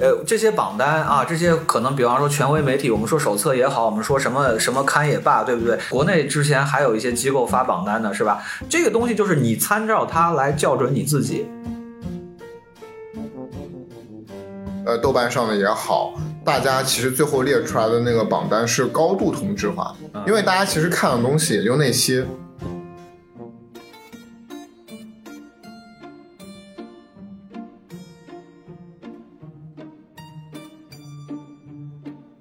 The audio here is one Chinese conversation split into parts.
呃，这些榜单啊，这些可能，比方说权威媒体，我们说手册也好，我们说什么什么刊也罢，对不对？国内之前还有一些机构发榜单的，是吧？这个东西就是你参照它来校准你自己。呃，豆瓣上的也好，大家其实最后列出来的那个榜单是高度同质化，因为大家其实看的东西也就那些。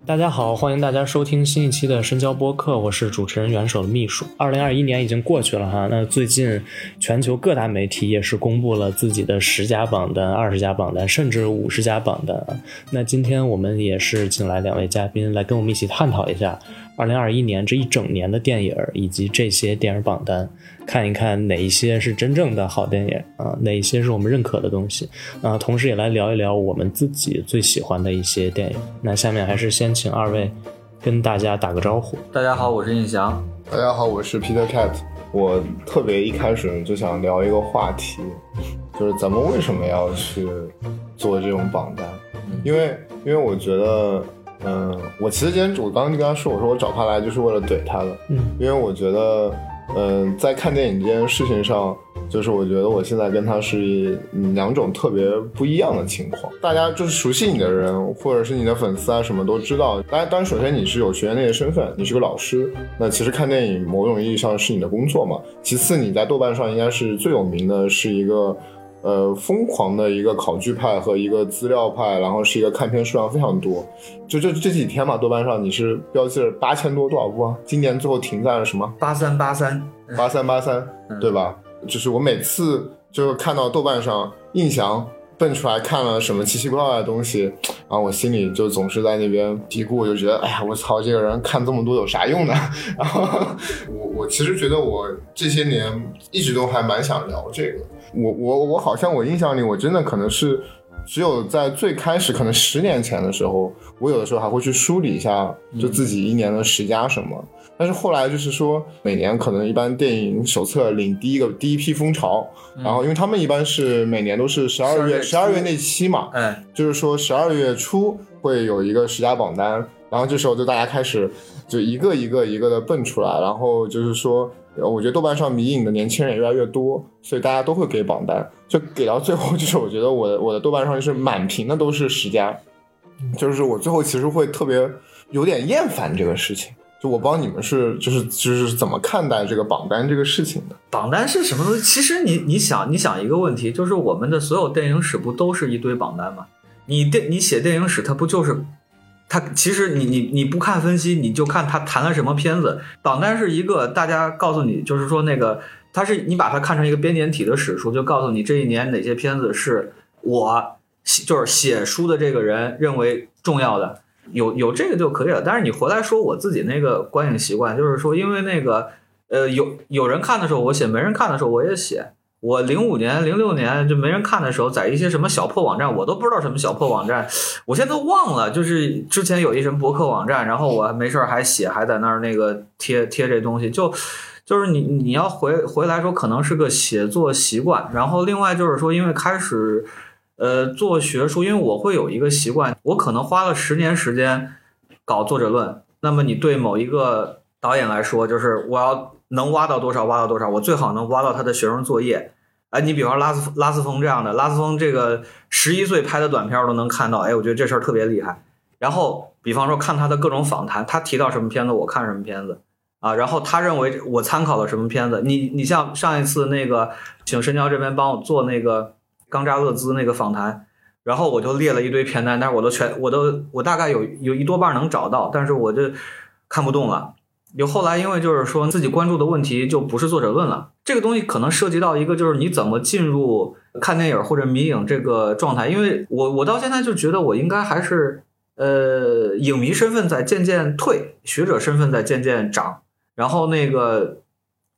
大家好，欢迎大家收听新一期的深交播客，我是主持人元首的秘书。二零二一年已经过去了哈，那最近全球各大媒体也是公布了自己的十佳榜单、二十佳榜单，甚至五十佳榜单。那今天我们也是请来两位嘉宾来跟我们一起探讨一下。二零二一年这一整年的电影以及这些电影榜单，看一看哪一些是真正的好电影啊，哪一些是我们认可的东西啊，同时也来聊一聊我们自己最喜欢的一些电影。那下面还是先请二位跟大家打个招呼。大家好，我是印翔。大家好，我是 Peter Cat。我特别一开始就想聊一个话题，就是咱们为什么要去做这种榜单？因为因为我觉得。嗯，我其实今天我刚刚就跟他说，我说我找他来就是为了怼他的，嗯，因为我觉得，嗯，在看电影这件事情上，就是我觉得我现在跟他是两种特别不一样的情况。大家就是熟悉你的人，或者是你的粉丝啊，什么都知道。当然，当然，首先你是有学院内的身份，你是个老师，那其实看电影某种意义上是你的工作嘛。其次，你在豆瓣上应该是最有名的，是一个。呃，疯狂的一个考据派和一个资料派，然后是一个看片数量非常多。就这这几天嘛，豆瓣上你是标记了八千多多少部啊？今年最后停在了什么？八三八三八三八三，对吧？就是我每次就是看到豆瓣上印象蹦出来看了什么奇奇怪怪的东西，然后我心里就总是在那边嘀咕，就觉得哎呀，我操，这个人看这么多有啥用呢？然后我我其实觉得我这些年一直都还蛮想聊这个。我我我好像我印象里，我真的可能是只有在最开始，可能十年前的时候，我有的时候还会去梳理一下，就自己一年的十佳什么。但是后来就是说，每年可能一般电影手册领第一个第一批风潮，然后因为他们一般是每年都是十二月十二月那期嘛，嗯，就是说十二月初会有一个十佳榜单，然后这时候就大家开始就一个一个一个的蹦出来，然后就是说。我觉得豆瓣上迷影的年轻人也越来越多，所以大家都会给榜单，就给到最后，就是我觉得我的我的豆瓣上就是满屏的都是十佳，就是我最后其实会特别有点厌烦这个事情。就我不知道你们是就是就是怎么看待这个榜单这个事情的？榜单是什么东西？其实你你想你想一个问题，就是我们的所有电影史不都是一堆榜单吗？你电你写电影史，它不就是？他其实你你你不看分析，你就看他谈了什么片子。榜单是一个大家告诉你，就是说那个他是你把它看成一个编年体的史书，就告诉你这一年哪些片子是我就是写书的这个人认为重要的，有有这个就可以了。但是你回来说我自己那个观影习惯，就是说因为那个呃有有人看的时候我写，没人看的时候我也写。我零五年、零六年就没人看的时候，在一些什么小破网站，我都不知道什么小破网站，我现在都忘了。就是之前有一什么博客网站，然后我没事还写，还在那儿那个贴贴这东西，就就是你你要回回来说，可能是个写作习惯。然后另外就是说，因为开始呃做学术，因为我会有一个习惯，我可能花了十年时间搞作者论。那么你对某一个导演来说，就是我要。能挖到多少挖到多少，我最好能挖到他的学生作业。哎，你比方说拉斯拉斯冯这样的，拉斯冯这个十一岁拍的短片都能看到，哎，我觉得这事儿特别厉害。然后，比方说看他的各种访谈，他提到什么片子，我看什么片子啊。然后他认为我参考了什么片子。你你像上一次那个请深交这边帮我做那个冈扎勒兹那个访谈，然后我就列了一堆片单，但是我都全我都我大概有有一多半能找到，但是我就看不动了。有后来，因为就是说自己关注的问题就不是作者论了，这个东西可能涉及到一个就是你怎么进入看电影或者迷影这个状态。因为我我到现在就觉得我应该还是呃影迷身份在渐渐退，学者身份在渐渐长。然后那个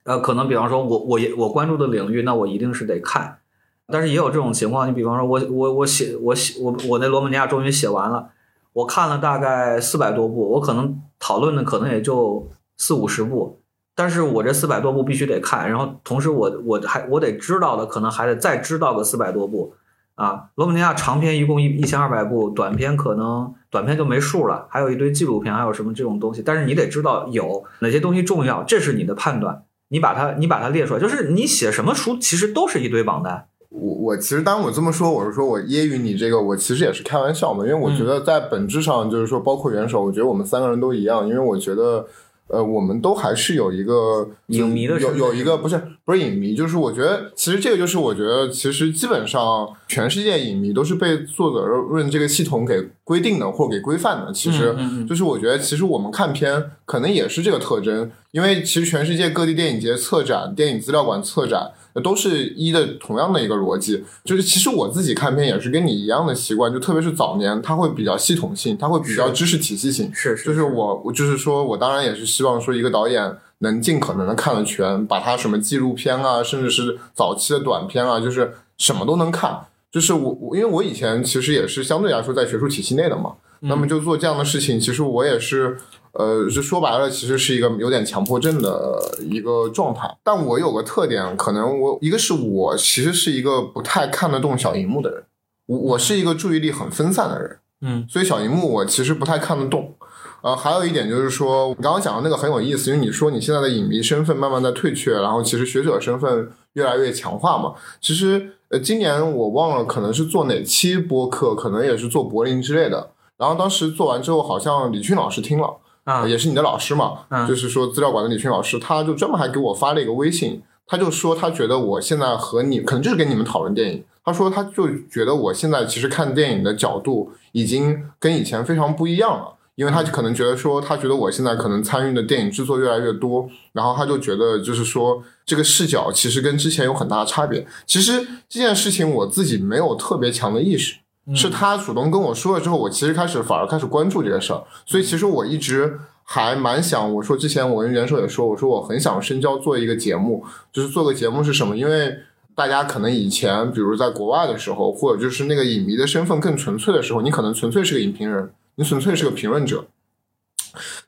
呃可能比方说我我也我关注的领域，那我一定是得看。但是也有这种情况，你比方说我我我写我写我我那罗马尼亚终于写完了。我看了大概四百多部，我可能讨论的可能也就四五十部，但是我这四百多部必须得看，然后同时我我还我得知道的可能还得再知道个四百多部啊。罗马尼亚长篇一共一一千二百部，短篇可能短篇就没数了，还有一堆纪录片，还有什么这种东西，但是你得知道有哪些东西重要，这是你的判断。你把它，你把它列出来，就是你写什么书，其实都是一堆榜单。我我其实当我这么说，我是说我揶揄你这个，我其实也是开玩笑嘛，因为我觉得在本质上就是说，包括元首，我觉得我们三个人都一样，因为我觉得。呃，我们都还是有一个影迷的有有一个不是不是影迷，就是我觉得其实这个就是我觉得其实基本上全世界影迷都是被作者论这个系统给规定的或给规范的。其实就是我觉得其实我们看片可能也是这个特征，因为其实全世界各地电影节策展、电影资料馆策展。都是一的同样的一个逻辑，就是其实我自己看片也是跟你一样的习惯，就特别是早年，它会比较系统性，它会比较知识体系性。是是，就是我我就是说我当然也是希望说一个导演能尽可能的看得全，把他什么纪录片啊，甚至是早期的短片啊，就是什么都能看。就是我我因为我以前其实也是相对来说在学术体系内的嘛，那么就做这样的事情，其实我也是。呃，就说白了，其实是一个有点强迫症的一个状态。但我有个特点，可能我一个是我其实是一个不太看得动小荧幕的人，我我是一个注意力很分散的人，嗯，所以小荧幕我其实不太看得动。呃，还有一点就是说，你刚刚讲的那个很有意思，因为你说你现在的影迷身份慢慢在退却，然后其实学者身份越来越强化嘛。其实呃，今年我忘了可能是做哪期播客，可能也是做柏林之类的。然后当时做完之后，好像李迅老师听了。啊，也是你的老师嘛，就是说资料馆的李迅老师，他就专门还给我发了一个微信，他就说他觉得我现在和你可能就是跟你们讨论电影，他说他就觉得我现在其实看电影的角度已经跟以前非常不一样了，因为他可能觉得说他觉得我现在可能参与的电影制作越来越多，然后他就觉得就是说这个视角其实跟之前有很大的差别。其实这件事情我自己没有特别强的意识。是他主动跟我说了之后，我其实开始反而开始关注这个事儿，所以其实我一直还蛮想，我说之前我跟元首也说，我说我很想深交做一个节目，就是做个节目是什么？因为大家可能以前比如在国外的时候，或者就是那个影迷的身份更纯粹的时候，你可能纯粹是个影评人，你纯粹是个评论者。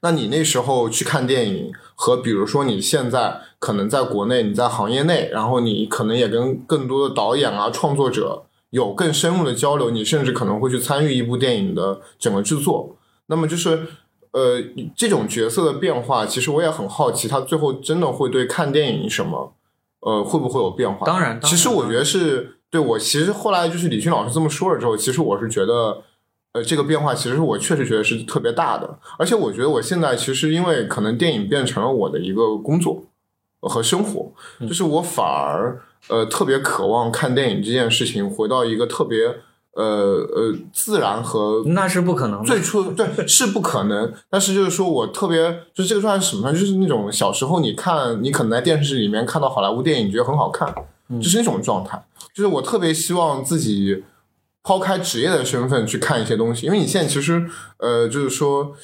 那你那时候去看电影，和比如说你现在可能在国内，你在行业内，然后你可能也跟更多的导演啊、创作者。有更深入的交流，你甚至可能会去参与一部电影的整个制作。那么就是，呃，这种角色的变化，其实我也很好奇，他最后真的会对看电影什么，呃，会不会有变化？当然，其实我觉得是对我。其实后来就是李迅老师这么说了之后，其实我是觉得，呃，这个变化其实我确实觉得是特别大的。而且我觉得我现在其实因为可能电影变成了我的一个工作和生活，就是我反而。呃，特别渴望看电影这件事情回到一个特别呃呃自然和那是不可能，最初对是不可能。但是就是说我特别就是这个状态是什么呢？就是那种小时候你看你可能在电视里面看到好莱坞电影，你觉得很好看，就是那种状态。就是我特别希望自己抛开职业的身份去看一些东西，因为你现在其实呃就是说。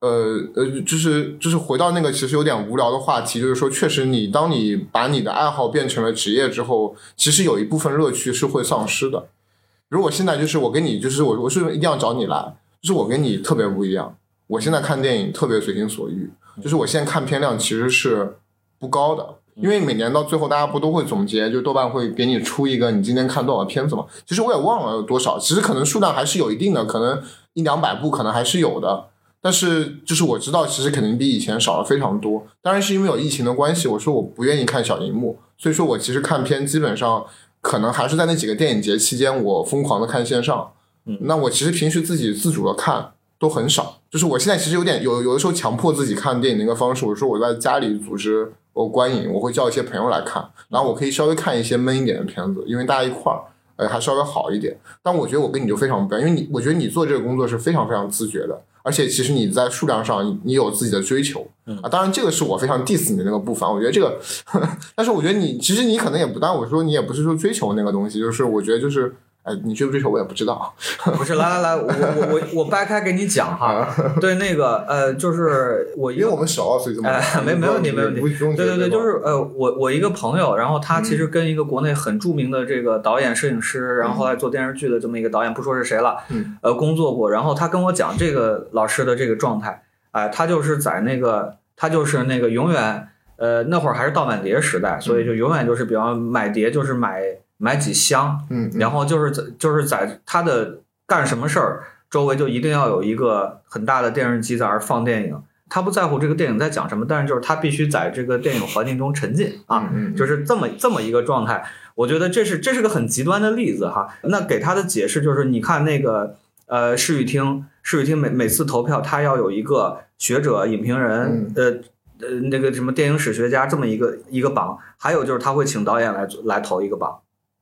呃呃，就是就是回到那个其实有点无聊的话题，就是说，确实你当你把你的爱好变成了职业之后，其实有一部分乐趣是会丧失的。如果现在就是我跟你，就是我我是一定要找你来，就是我跟你特别不一样。我现在看电影特别随心所欲，就是我现在看片量其实是不高的，因为每年到最后大家不都会总结，就豆瓣会给你出一个你今天看多少片子嘛？其实我也忘了有多少，其实可能数量还是有一定的，可能一两百部可能还是有的。但是，就是我知道，其实肯定比以前少了非常多。当然是因为有疫情的关系，我说我不愿意看小荧幕，所以说我其实看片基本上可能还是在那几个电影节期间，我疯狂的看线上。嗯，那我其实平时自己自主的看都很少。就是我现在其实有点有有的时候强迫自己看电影的一个方式，我说我在家里组织我观影，我会叫一些朋友来看，然后我可以稍微看一些闷一点的片子，因为大家一块儿，呃，还稍微好一点。但我觉得我跟你就非常不一样，因为你我觉得你做这个工作是非常非常自觉的。而且其实你在数量上，你有自己的追求啊。当然，这个是我非常 diss 你的那个部分。我觉得这个，但是我觉得你其实你可能也不，但我说你也不是说追求那个东西，就是我觉得就是，哎，你追不追求我也不知道。不是，来来来，我我我我掰开给你讲哈。对，那个呃，就是我因为我们熟，所以这么哎，没没问题没问题。对对对，就是呃，我我一个朋友，然后他其实跟一个国内很著名的这个导演、摄影师，然后后来做电视剧的这么一个导演，不说是谁了，呃，工作过。然后他跟我讲这个老师的这个状态，哎，他就是在那个他就是那个永远呃那会儿还是盗版碟时代，所以就永远就是比方买碟就是买。买几箱，嗯，然后就是在就是在他的干什么事儿周围就一定要有一个很大的电视机在那儿放电影，他不在乎这个电影在讲什么，但是就是他必须在这个电影环境中沉浸啊，就是这么这么一个状态。我觉得这是这是个很极端的例子哈。那给他的解释就是，你看那个呃，市语厅，市语厅每每次投票，他要有一个学者、影评人，呃呃那个什么电影史学家这么一个一个榜，还有就是他会请导演来来投一个榜。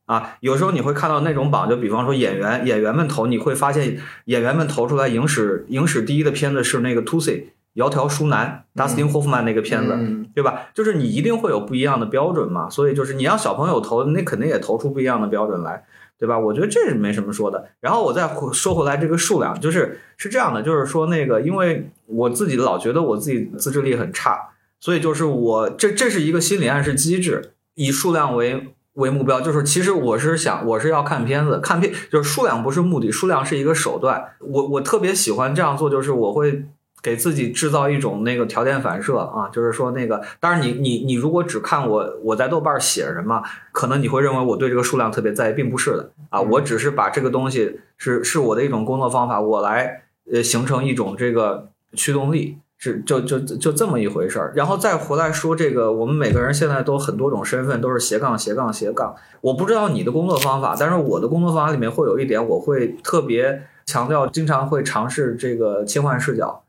啊，有时候你会看到那种榜，就比方说演员演员们投，你会发现演员们投出来影史影史第一的片子是那个 Tusi 窈窕淑男，Dustin Hoffman 那个片子，对吧？就是你一定会有不一样的标准嘛，所以就是你让小朋友投，那肯定也投出不一样的标准来，对吧？我觉得这是没什么说的。然后我再说回来这个数量，就是是这样的，就是说那个，因为我自己老觉得我自己自制力很差，所以就是我这这是一个心理暗示机制，以数量为。为目标就是，其实我是想，我是要看片子，看片就是数量不是目的，数量是一个手段。我我特别喜欢这样做，就是我会给自己制造一种那个条件反射啊，就是说那个，当然你你你如果只看我我在豆瓣写什么，可能你会认为我对这个数量特别在意，并不是的啊，我只是把这个东西是是我的一种工作方法，我来呃形成一种这个驱动力。是就就就这么一回事儿，然后再回来说这个，我们每个人现在都很多种身份，都是斜杠斜杠斜杠。我不知道你的工作方法，但是我的工作方法里面会有一点，我会特别强调，经常会尝试这个切换视角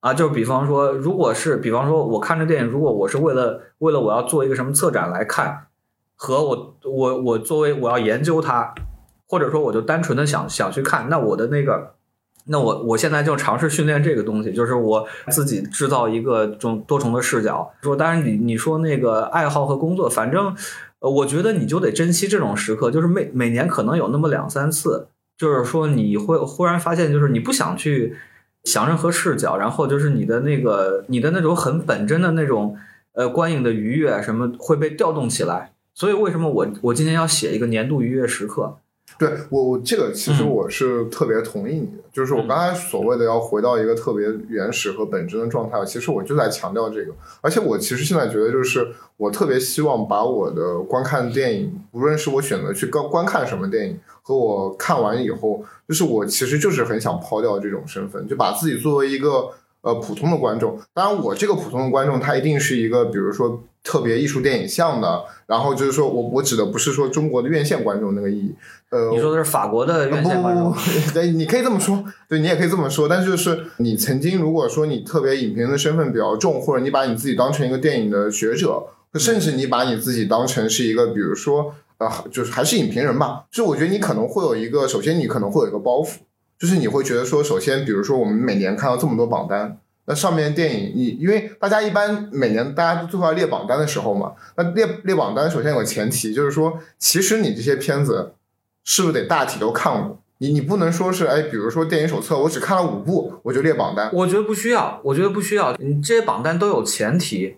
啊，就比方说，如果是比方说我看这电影，如果我是为了为了我要做一个什么策展来看，和我我我作为我要研究它，或者说我就单纯的想想去看，那我的那个。那我我现在就尝试训练这个东西，就是我自己制造一个这种多重的视角。说，当然你你说那个爱好和工作，反正，呃，我觉得你就得珍惜这种时刻，就是每每年可能有那么两三次，就是说你会忽然发现，就是你不想去想任何视角，然后就是你的那个你的那种很本真的那种呃观影的愉悦什么会被调动起来。所以为什么我我今天要写一个年度愉悦时刻？对我，我这个其实我是特别同意你的，就是我刚才所谓的要回到一个特别原始和本真的状态，其实我就在强调这个。而且我其实现在觉得，就是我特别希望把我的观看电影，无论是我选择去观观看什么电影，和我看完以后，就是我其实就是很想抛掉这种身份，就把自己作为一个呃普通的观众。当然，我这个普通的观众，他一定是一个，比如说。特别艺术电影像的，然后就是说我我指的不是说中国的院线观众那个意义，呃，你说的是法国的院线观众，对，你可以这么说，对你也可以这么说，但是就是你曾经如果说你特别影评人的身份比较重，或者你把你自己当成一个电影的学者，甚至你把你自己当成是一个，比如说呃，就是还是影评人吧，就我觉得你可能会有一个，首先你可能会有一个包袱，就是你会觉得说，首先比如说我们每年看到这么多榜单。那上面电影，你因为大家一般每年大家都最后要列榜单的时候嘛，那列列榜单首先有个前提，就是说其实你这些片子是不是得大体都看过？你你不能说是哎，比如说电影手册我只看了五部我就列榜单，我觉得不需要，我觉得不需要，你这些榜单都有前提。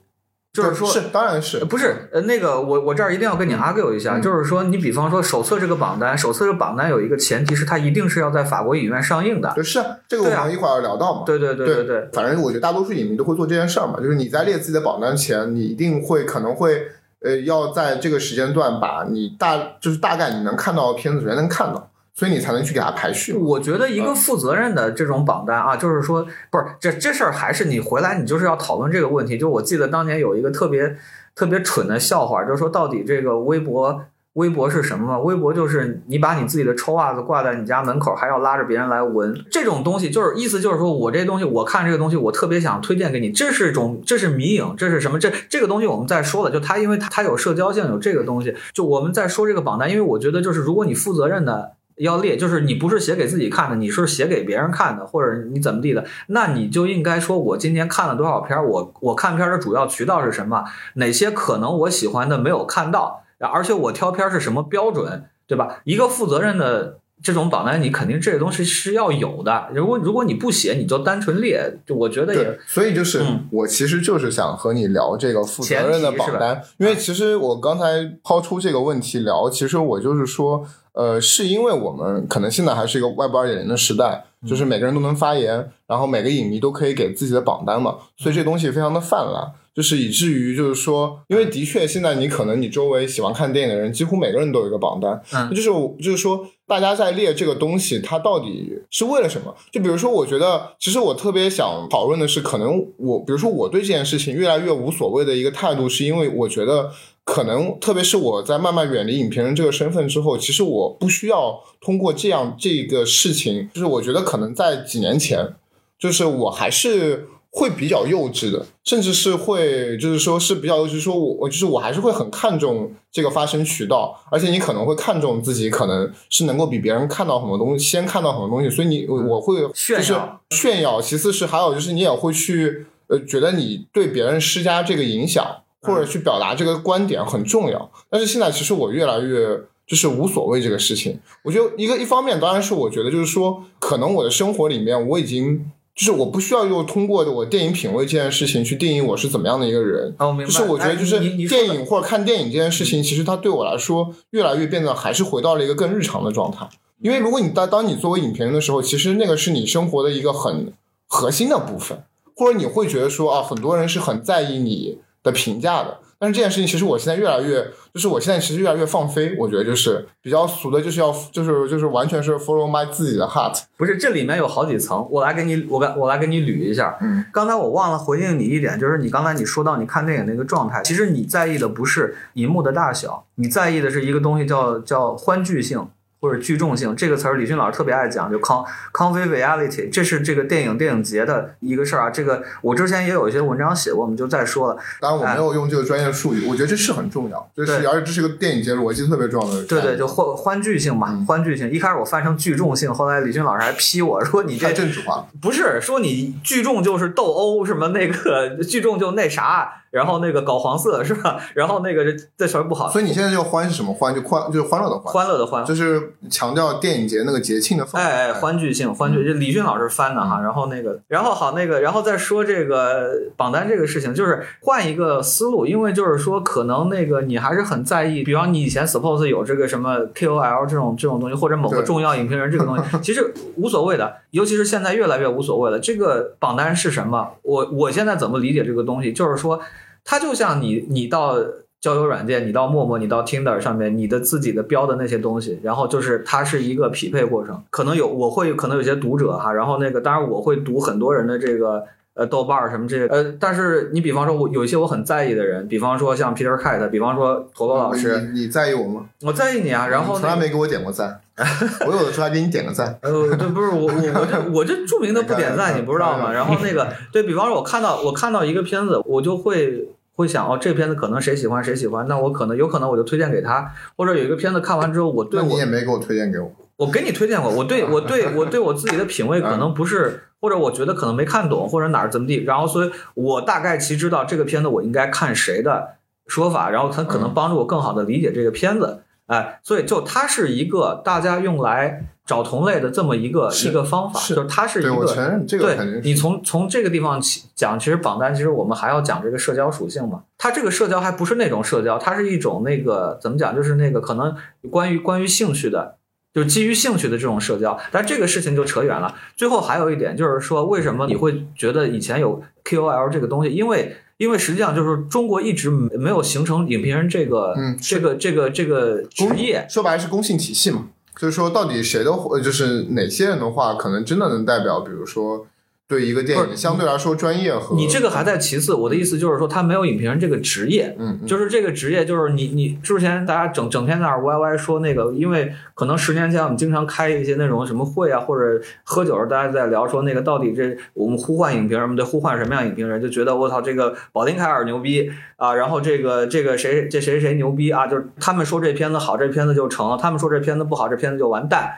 就是说，是当然是不是？呃，那个我我这儿一定要跟你 argue 一下，就是说，你比方说手册这个榜单，手册这个榜单有一个前提是它一定是要在法国影院上映的。就是这个我们一会儿要聊到嘛？对对对对对。反正我觉得大多数影迷都会做这件事儿嘛，就是你在列自己的榜单前，你一定会可能会呃要在这个时间段把你大就是大概你能看到的片子首先能看到。所以你才能去给他排序。我觉得一个负责任的这种榜单啊，就是说，不是这这事儿还是你回来你就是要讨论这个问题。就我记得当年有一个特别特别蠢的笑话，就是说到底这个微博微博是什么吗？微博就是你把你自己的臭袜子挂在你家门口，还要拉着别人来闻。这种东西就是意思就是说我这东西我看这个东西我特别想推荐给你，这是一种这是迷影，这是什么？这这个东西我们在说了，就它因为它有社交性，有这个东西。就我们在说这个榜单，因为我觉得就是如果你负责任的。要列，就是你不是写给自己看的，你是写给别人看的，或者你怎么地的，那你就应该说，我今天看了多少片，我我看片的主要渠道是什么，哪些可能我喜欢的没有看到，而且我挑片是什么标准，对吧？一个负责任的这种榜单，你肯定这些东西是要有的。如果如果你不写，你就单纯列，就我觉得也，所以就是、嗯我其实就是想和你聊这个负责任的榜单，因为其实我刚才抛出这个问题聊，其实我就是说，呃，是因为我们可能现在还是一个 Web 二点零的时代，就是每个人都能发言，然后每个影迷都可以给自己的榜单嘛，所以这东西非常的泛滥。就是以至于就是说，因为的确现在你可能你周围喜欢看电影的人，几乎每个人都有一个榜单，嗯就是我就是说，大家在列这个东西，它到底是为了什么？就比如说，我觉得其实我特别想讨论的是，可能我比如说我对这件事情越来越无所谓的一个态度，是因为我觉得可能特别是我在慢慢远离影评人这个身份之后，其实我不需要通过这样这个事情，就是我觉得可能在几年前，就是我还是。会比较幼稚的，甚至是会，就是说是比较幼稚，说我我就是我还是会很看重这个发声渠道，而且你可能会看重自己，可能是能够比别人看到很多东西，先看到很多东西，所以你我我会就是炫耀炫耀，其次是还有就是你也会去呃觉得你对别人施加这个影响，或者去表达这个观点很重要。但是现在其实我越来越就是无所谓这个事情。我觉得一个一方面当然是我觉得就是说，可能我的生活里面我已经就是我不需要又通过我电影品味这件事情去定义我是怎么样的一个人。哦，我明白。就是我觉得，就是电影或者看电影这件事情，其实它对我来说，越来越变得还是回到了一个更日常的状态。因为如果你当当你作为影评人的时候，其实那个是你生活的一个很核心的部分，或者你会觉得说啊，很多人是很在意你的评价的。但是这件事情，其实我现在越来越，就是我现在其实越来越放飞。我觉得就是比较俗的，就是要就是就是完全是 follow my 自己的 heart。不是，这里面有好几层，我来给你，我来我来给你捋一下。嗯，刚才我忘了回应你一点，就是你刚才你说到你看电影那个状态，其实你在意的不是银幕的大小，你在意的是一个东西叫叫欢聚性或者聚众性。这个词儿李迅老师特别爱讲，就 con conviviality，这是这个电影电影节的一个事儿啊。这个我之前也有一些文章写过，我们就再说了。当然我没有用这个专业术语，我觉得这是很重要，这是对而且这是个电影节逻辑特别重要的。对对，就欢欢聚性嘛，嗯欢聚性。一开始我翻成聚众性，后来李迅老师还批我说你这太政治化了。不是说你聚众就是斗殴什么那个聚众就那啥，然后那个搞黄色是吧？然后那个这这词儿不好，所以你现在这个欢是什么欢？就欢就是欢乐的欢，欢乐的欢，就是强调电影节那个节庆的氛围。哎哎，欢聚性，欢聚，这李迅老师翻的哈。然后那个，然后好那个，然后再说这个榜单这个事情，就是换一个思路，因为就是说，可能那个你还是很在意，比方你以前 suppose 有这个什么 KOL 这种这种东西，或者某个重要影评人这个东西，其实无所谓的，尤其是现在越来越无所谓了。这个榜单是什么？我我现在怎么理解这个东西？就是说，它就像你你到。交友软件，你到陌陌，你到 Tinder 上面，你的自己的标的那些东西，然后就是它是一个匹配过程，可能有我会可能有些读者哈，然后那个当然我会读很多人的这个呃豆瓣儿什么这些呃，但是你比方说我有一些我很在意的人，比方说像 Peter Cat，比方说陀螺老师，你你在意我吗？我在意你啊，然后那个从来没给我点过赞，我有的时候还给你点个赞。呃，对，不是我我我这我这著名的不点赞，你不知道吗？然后那个对比方说，我看到我看到一个片子，我就会会想哦，这片子可能谁喜欢谁喜欢，那我可能有可能我就推荐给他，或者有一个片子看完之后，我对我你也没给我推荐给我。我给你推荐过，我对我对我对我自己的品味可能不是，或者我觉得可能没看懂，或者哪儿怎么地，然后所以我大概其知道这个片子我应该看谁的说法，然后它可能帮助我更好的理解这个片子，哎，所以就它是一个大家用来找同类的这么一个一个方法，是就是它是一对，我个承认这个肯定是。对你从从这个地方起讲，其实榜单其实我们还要讲这个社交属性嘛。它这个社交还不是那种社交，它是一种那个怎么讲，就是那个可能关于关于兴趣的，就是基于兴趣的这种社交。但这个事情就扯远了。最后还有一点就是说，为什么你会觉得以前有 KOL 这个东西？因为因为实际上就是中国一直没有形成影评人这个、嗯这个这个这个职业。说白了是公信体系嘛，就是说到底谁的呃就是哪些人的话，可能真的能代表，比如说对一个电影相对来说专业和你这个还在其次，我的意思就是说，他没有影评人这个职业，嗯，嗯就是这个职业，就是你你之前大家整整天在那儿歪歪说那个，因为可能十年前我们经常开一些那种什么会啊，或者喝酒时候大家在聊说那个到底这我们呼唤影评人，我们得呼唤什么样影评人？就觉得我操这个保丁凯尔牛逼啊，然后这个这个谁这谁谁牛逼啊，就是他们说这片子好，这片子就成了；他们说这片子不好，这片子就完蛋。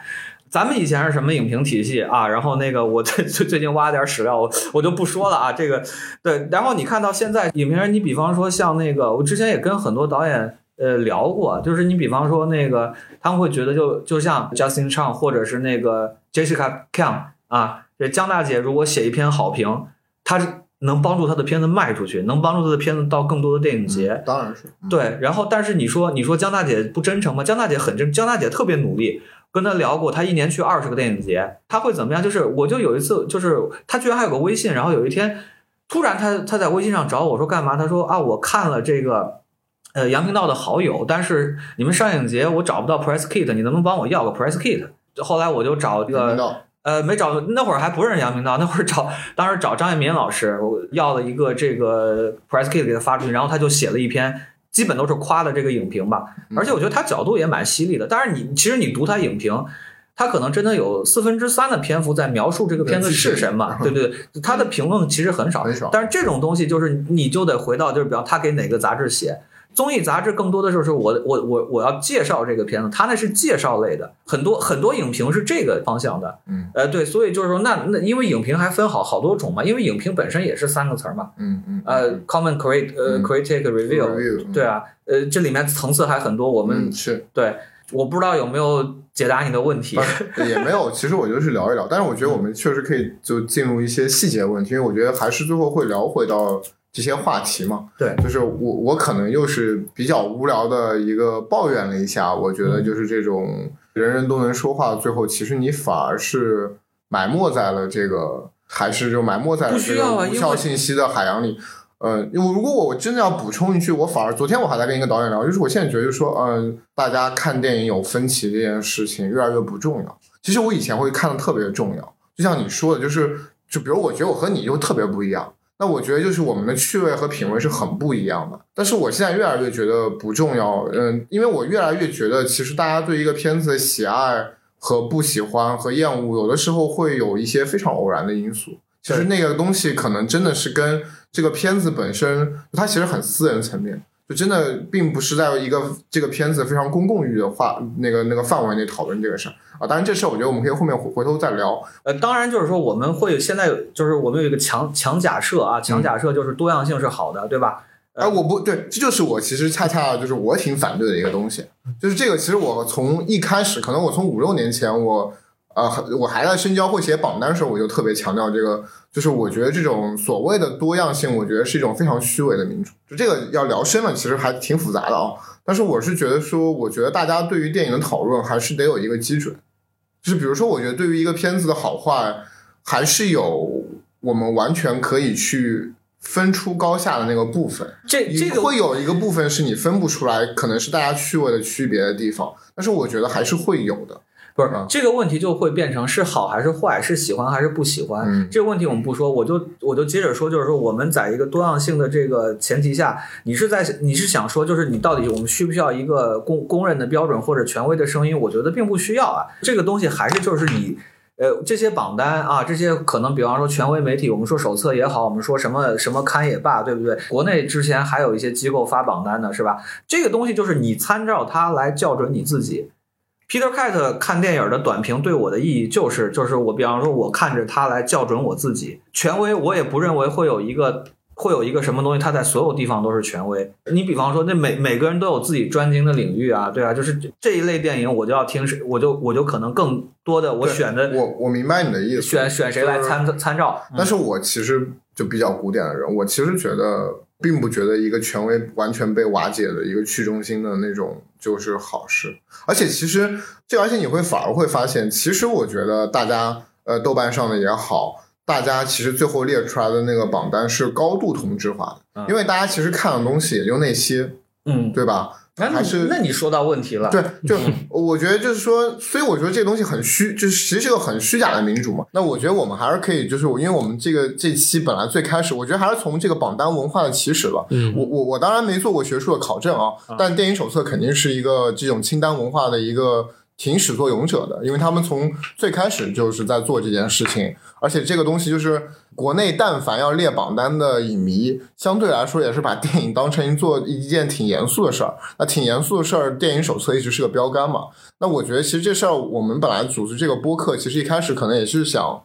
咱们以前是什么影评体系啊？然后那个我 最最最近挖点史料，我我就不说了啊。这个对，然后你看到现在影评人，你比方说像那个，我之前也跟很多导演呃聊过，就是你比方说那个他们会觉得就就像 Justin Chang 或者是那个 Jessica Kang 啊，这江大姐如果写一篇好评，她是能帮助她的片子卖出去，能帮助她的片子到更多的电影节。当然是，嗯对，然后但是你说你说江大姐不真诚吗？江大姐很真，江大姐特别努力。跟他聊过，他一年去二十个电影节，他会怎么样？就是我就有一次，就是他居然还有个微信，然后有一天突然他他在微信上找我说干嘛？他说啊，我看了这个呃杨频道的好友，但是你们上影节我找不到 press kit，你能不能帮我要个 press kit？后来我就找这个呃，没找，那会儿还不认识杨明道，那会儿找，当时找张彦民老师，我要了一个这个 press kit 给他发出去，然后他就写了一篇，基本都是夸的这个影评吧，而且我觉得他角度也蛮犀利的。但是你其实你读他影评，他可能真的有四分之三的篇幅在描述这个片子是什么，对对对，他的评论其实很少，很少但是这种东西就是你就得回到就是比方他给哪个杂志写。综艺杂志更多的就是我我我我要介绍这个片子，它那是介绍类的，很多很多影评是这个方向的，嗯。呃对，所以就是说那那因为影评还分好好多种嘛，因为影评本身也是三个词儿嘛，嗯嗯呃，comment create 呃嗯。critic review，review 对啊，呃这里面层次还很多，我们嗯是。对我不知道有没有解答你的问题，也没有，其实我就是聊一聊，但是我觉得我们确实可以就进入一些细节问题，因为我觉得还是最后会聊回到这些话题嘛。对就是我我可能又是比较无聊的一个抱怨了一下，我觉嗯得就是这种人人都能说话，最后其实你反而是埋没在了这个，还是就埋没在了这个无效信息的海洋里。呃，因为如果我真的要补充一句，我反而昨天我还在跟一个导演聊，就是我现在觉得就是说，嗯、大家看电影有分歧这件事情越来越不重要。其实我以前会看的特别重要，就像你说的，就是就比如我觉得我和你就特别不一样，那我觉得就是我们的趣味和品味是很不一样的。但是我现在越来越觉得不重要，嗯，因为我越来越觉得其实大家对一个片子的喜爱和不喜欢和厌恶，有的时候会有一些非常偶然的因素。其实那个东西可能真的是跟这个片子本身，它其实很私人层面，就真的并不是在一个这个片子非常公共域的话那个那个范围内讨论这个事儿啊。当然，这事儿我觉得我们可以后面回回头再聊。呃，当然就是说我们会现在有就是我们有一个强强假设啊，嗯强假设就是多样性是好的，对吧？哎，我不对，这就是我其实恰恰就是我挺反对的一个东西，就是这个其实我从一开始，可能我从五六年前我。呃，我还在深交会写榜单的时候，我就特别强调这个，就是我觉得这种所谓的多样性，我觉得是一种非常虚伪的民主。就这个要聊深了，其实还挺复杂的啊。但是我是觉得说，我觉得大家对于电影的讨论还是得有一个基准，就是比如说，我觉得对于一个片子的好坏，还是有我们完全可以去分出高下的那个部分。这这个会有一个部分是你分不出来，可能是大家趣味的区别的地方，但是我觉得还是会有的。不是嗯这个问题就会变成是好还是坏，是喜欢还是不喜欢。嗯这个问题我们不说，我就我就接着说，就是说我们在一个多样性的这个前提下，你是在你是想说，就是你到底我们需不需要一个公公认的标准或者权威的声音？我觉得并不需要啊。这个东西还是就是你。呃，这些榜单啊，这些可能，比方说权威媒体，我们说手册也好，我们说什么什么刊也罢，对不对？国内之前还有一些机构发榜单的，是吧？这个东西就是你参照它来校准你自己。Peter Cat 看电影的短评对我的意义就是，就是我比方说，我看着他来校准我自己。权威我也不认为会有一个会有一个什么东西，他在所有地方都是权威。你比方说，那每每个人都有自己专精的领域啊，对啊，就是这这一类电影，我就要听谁，我就我就可能更多的我选的我我明白你的意思，选选谁来参参照。但是我其实就比较古典的人，我其实觉得并不觉得一个权威完全被瓦解的一个去中心的那种就是好事。而且其实就，而且你会反而会发现，其实我觉得大家呃豆瓣上的也好。大家其实最后列出来的那个榜单是高度同质化的，嗯因为大家其实看的东西也就那些，嗯，对吧？那还是那你说到问题了。对，就 我觉得就是说，所以我觉得这个东西很虚，就是其实是个很虚假的民主嘛。那我觉得我们还是可以，就是因为我们这个这期本来最开始，我觉得还是从这个榜单文化的起始吧。嗯我我我当然没做过学术的考证啊，但电影手册肯定是一个这种清单文化的一个挺始作俑者的，因为他们从最开始就是在做这件事情，而且这个东西就是国内但凡要列榜单的影迷，相对来说也是把电影当成一做一件挺严肃的事儿。那挺严肃的事儿，电影手册一直是个标杆嘛。那我觉得其实这事儿我们本来组织这个播客，其实一开始可能也是想。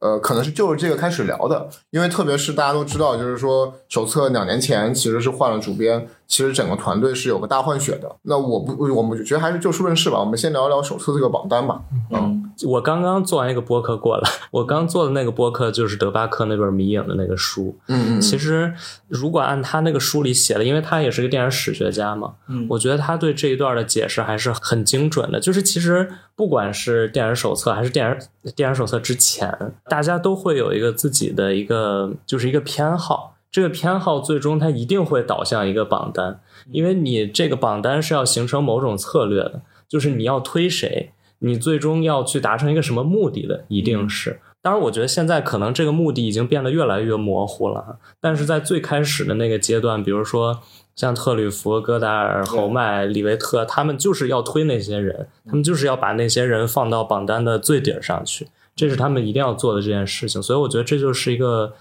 呃，可能是就是这个开始聊的，因为特别是大家都知道，就是说手册两年前其实是换了主编，其实整个团队是有个大换血的。那我不，我们觉得还是就事论事吧，我们先聊一聊手册这个榜单吧。嗯，我刚刚做完一个播客过来，我刚做的那个播客就是德巴克那本迷影的那个书。嗯嗯，其实如果按他那个书里写的，因为他也是个电影史学家嘛，嗯我觉得他对这一段的解释还是很精准的。就是其实不管是电影手册还是电影电影手册之前，大家都会有一个自己的一个就是一个偏好。这个偏好最终它一定会导向一个榜单，因为你这个榜单是要形成某种策略的，就是你要推谁，你最终要去达成一个什么目的的，一定是。当然，我觉得现在可能这个目的已经变得越来越模糊了。但是在最开始的那个阶段，比如说像特吕弗、戈达尔、侯麦、李维特，他们就是要推那些人，他们就是要把那些人放到榜单的最顶儿上去，这是他们一定要做的这件事情。所以我觉得这就是一个，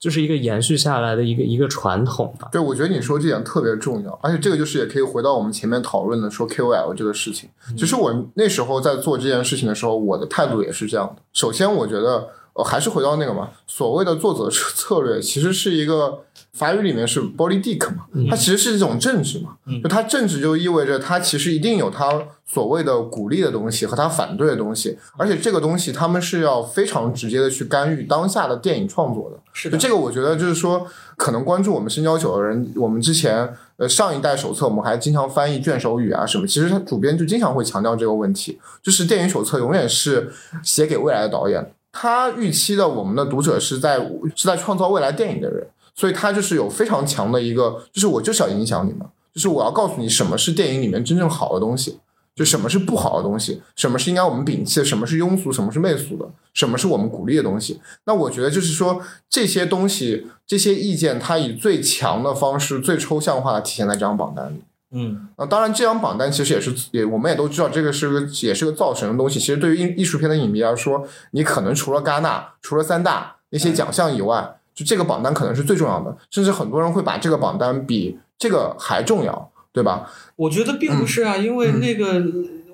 就是一个延续下来的一个一个传统吧。对，我觉得你说这点特别重要，而且这个就是也可以回到我们前面讨论的说 KOL 这个事情。其实我那时候在做这件事情的时候，我的态度也是这样的。首先，我觉得呃还是回到那个嘛，所谓的作者策略其实是一个法语里面是 b o l i t i c 嘛，它其实是一种政治嘛。就它政治就意味着它其实一定有它所谓的鼓励的东西和它反对的东西，而且这个东西他们是要非常直接的去干预当下的电影创作的。是的这个，我觉得就是说，可能关注我们深交久的人，我们之前呃上一代手册，我们还经常翻译卷首语啊什么。其实他主编就经常会强调这个问题，就是电影手册永远是写给未来的导演，他预期的我们的读者是在是在创造未来电影的人，所以他就是有非常强的一个，就是我就是要影响你们，就是我要告诉你什么是电影里面真正好的东西。就什么是不好的东西，什么是应该我们摒弃的，什么是庸俗，什么是媚俗的，什么是我们鼓励的东西。那我觉得就是说这些东西、这些意见，它以最强的方式、最抽象化的体现在这张榜单里。嗯啊，当然，这张榜单其实也是也我们也都知道，这个是个也是个造神的东西。其实对于艺艺术片的影迷来说，你可能除了戛纳、除了三大那些奖项以外，就这个榜单可能是最重要的，甚至很多人会把这个榜单比这个还重要，对吧？我觉得并不是啊，因为那个、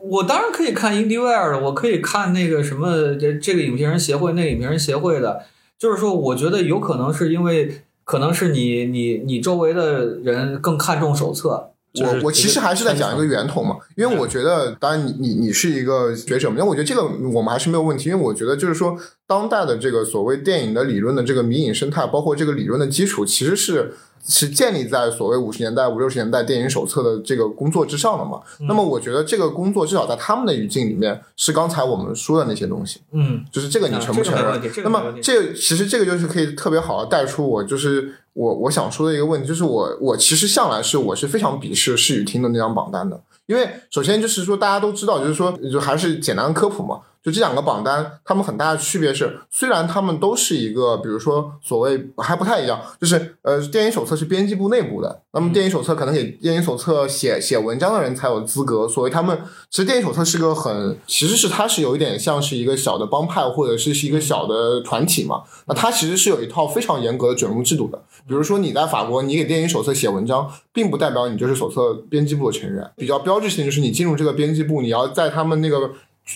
我当然可以看 IndieWire 的，我可以看那个什么这这个影评人协会、那个影评人协会的，就是说，我觉得有可能是因为可能是你你你周围的人更看重手册，就是我我其实还是在讲一个源头嘛，因为我觉得，当然你你你是一个学者嘛，因为我觉得这个我们还是没有问题，因为我觉得就是说，当代的这个所谓电影的理论的这个迷影生态，包括这个理论的基础，其实是是建立在所谓五十年代、五六十年代电影手册的这个工作之上的嘛。那么我觉得这个工作至少在他们的语境里面，是刚才我们说的那些东西。嗯就是这个你啊承不承认？那么这其实这个就是可以特别好的带出我就是我我想说的一个问题，就是我我其实向来是我是非常鄙视视语听的那张榜单的，因为首先就是说大家都知道，就是说就还是简单科普嘛。就这两个榜单，它们很大的区别是，虽然它们都是一个，比如说所谓还不太一样，就是呃，电影手册是编辑部内部的，那么电影手册可能给电影手册写写文章的人才有资格，所以他们其实电影手册是个很，其实是它是有一点像是一个小的帮派或者是是一个小的团体嘛，那它其实是有一套非常严格的准入制度的，比如说你在法国，你给电影手册写文章，并不代表你就是手册编辑部的成员，比较标志性就是你进入这个编辑部，你要在他们那个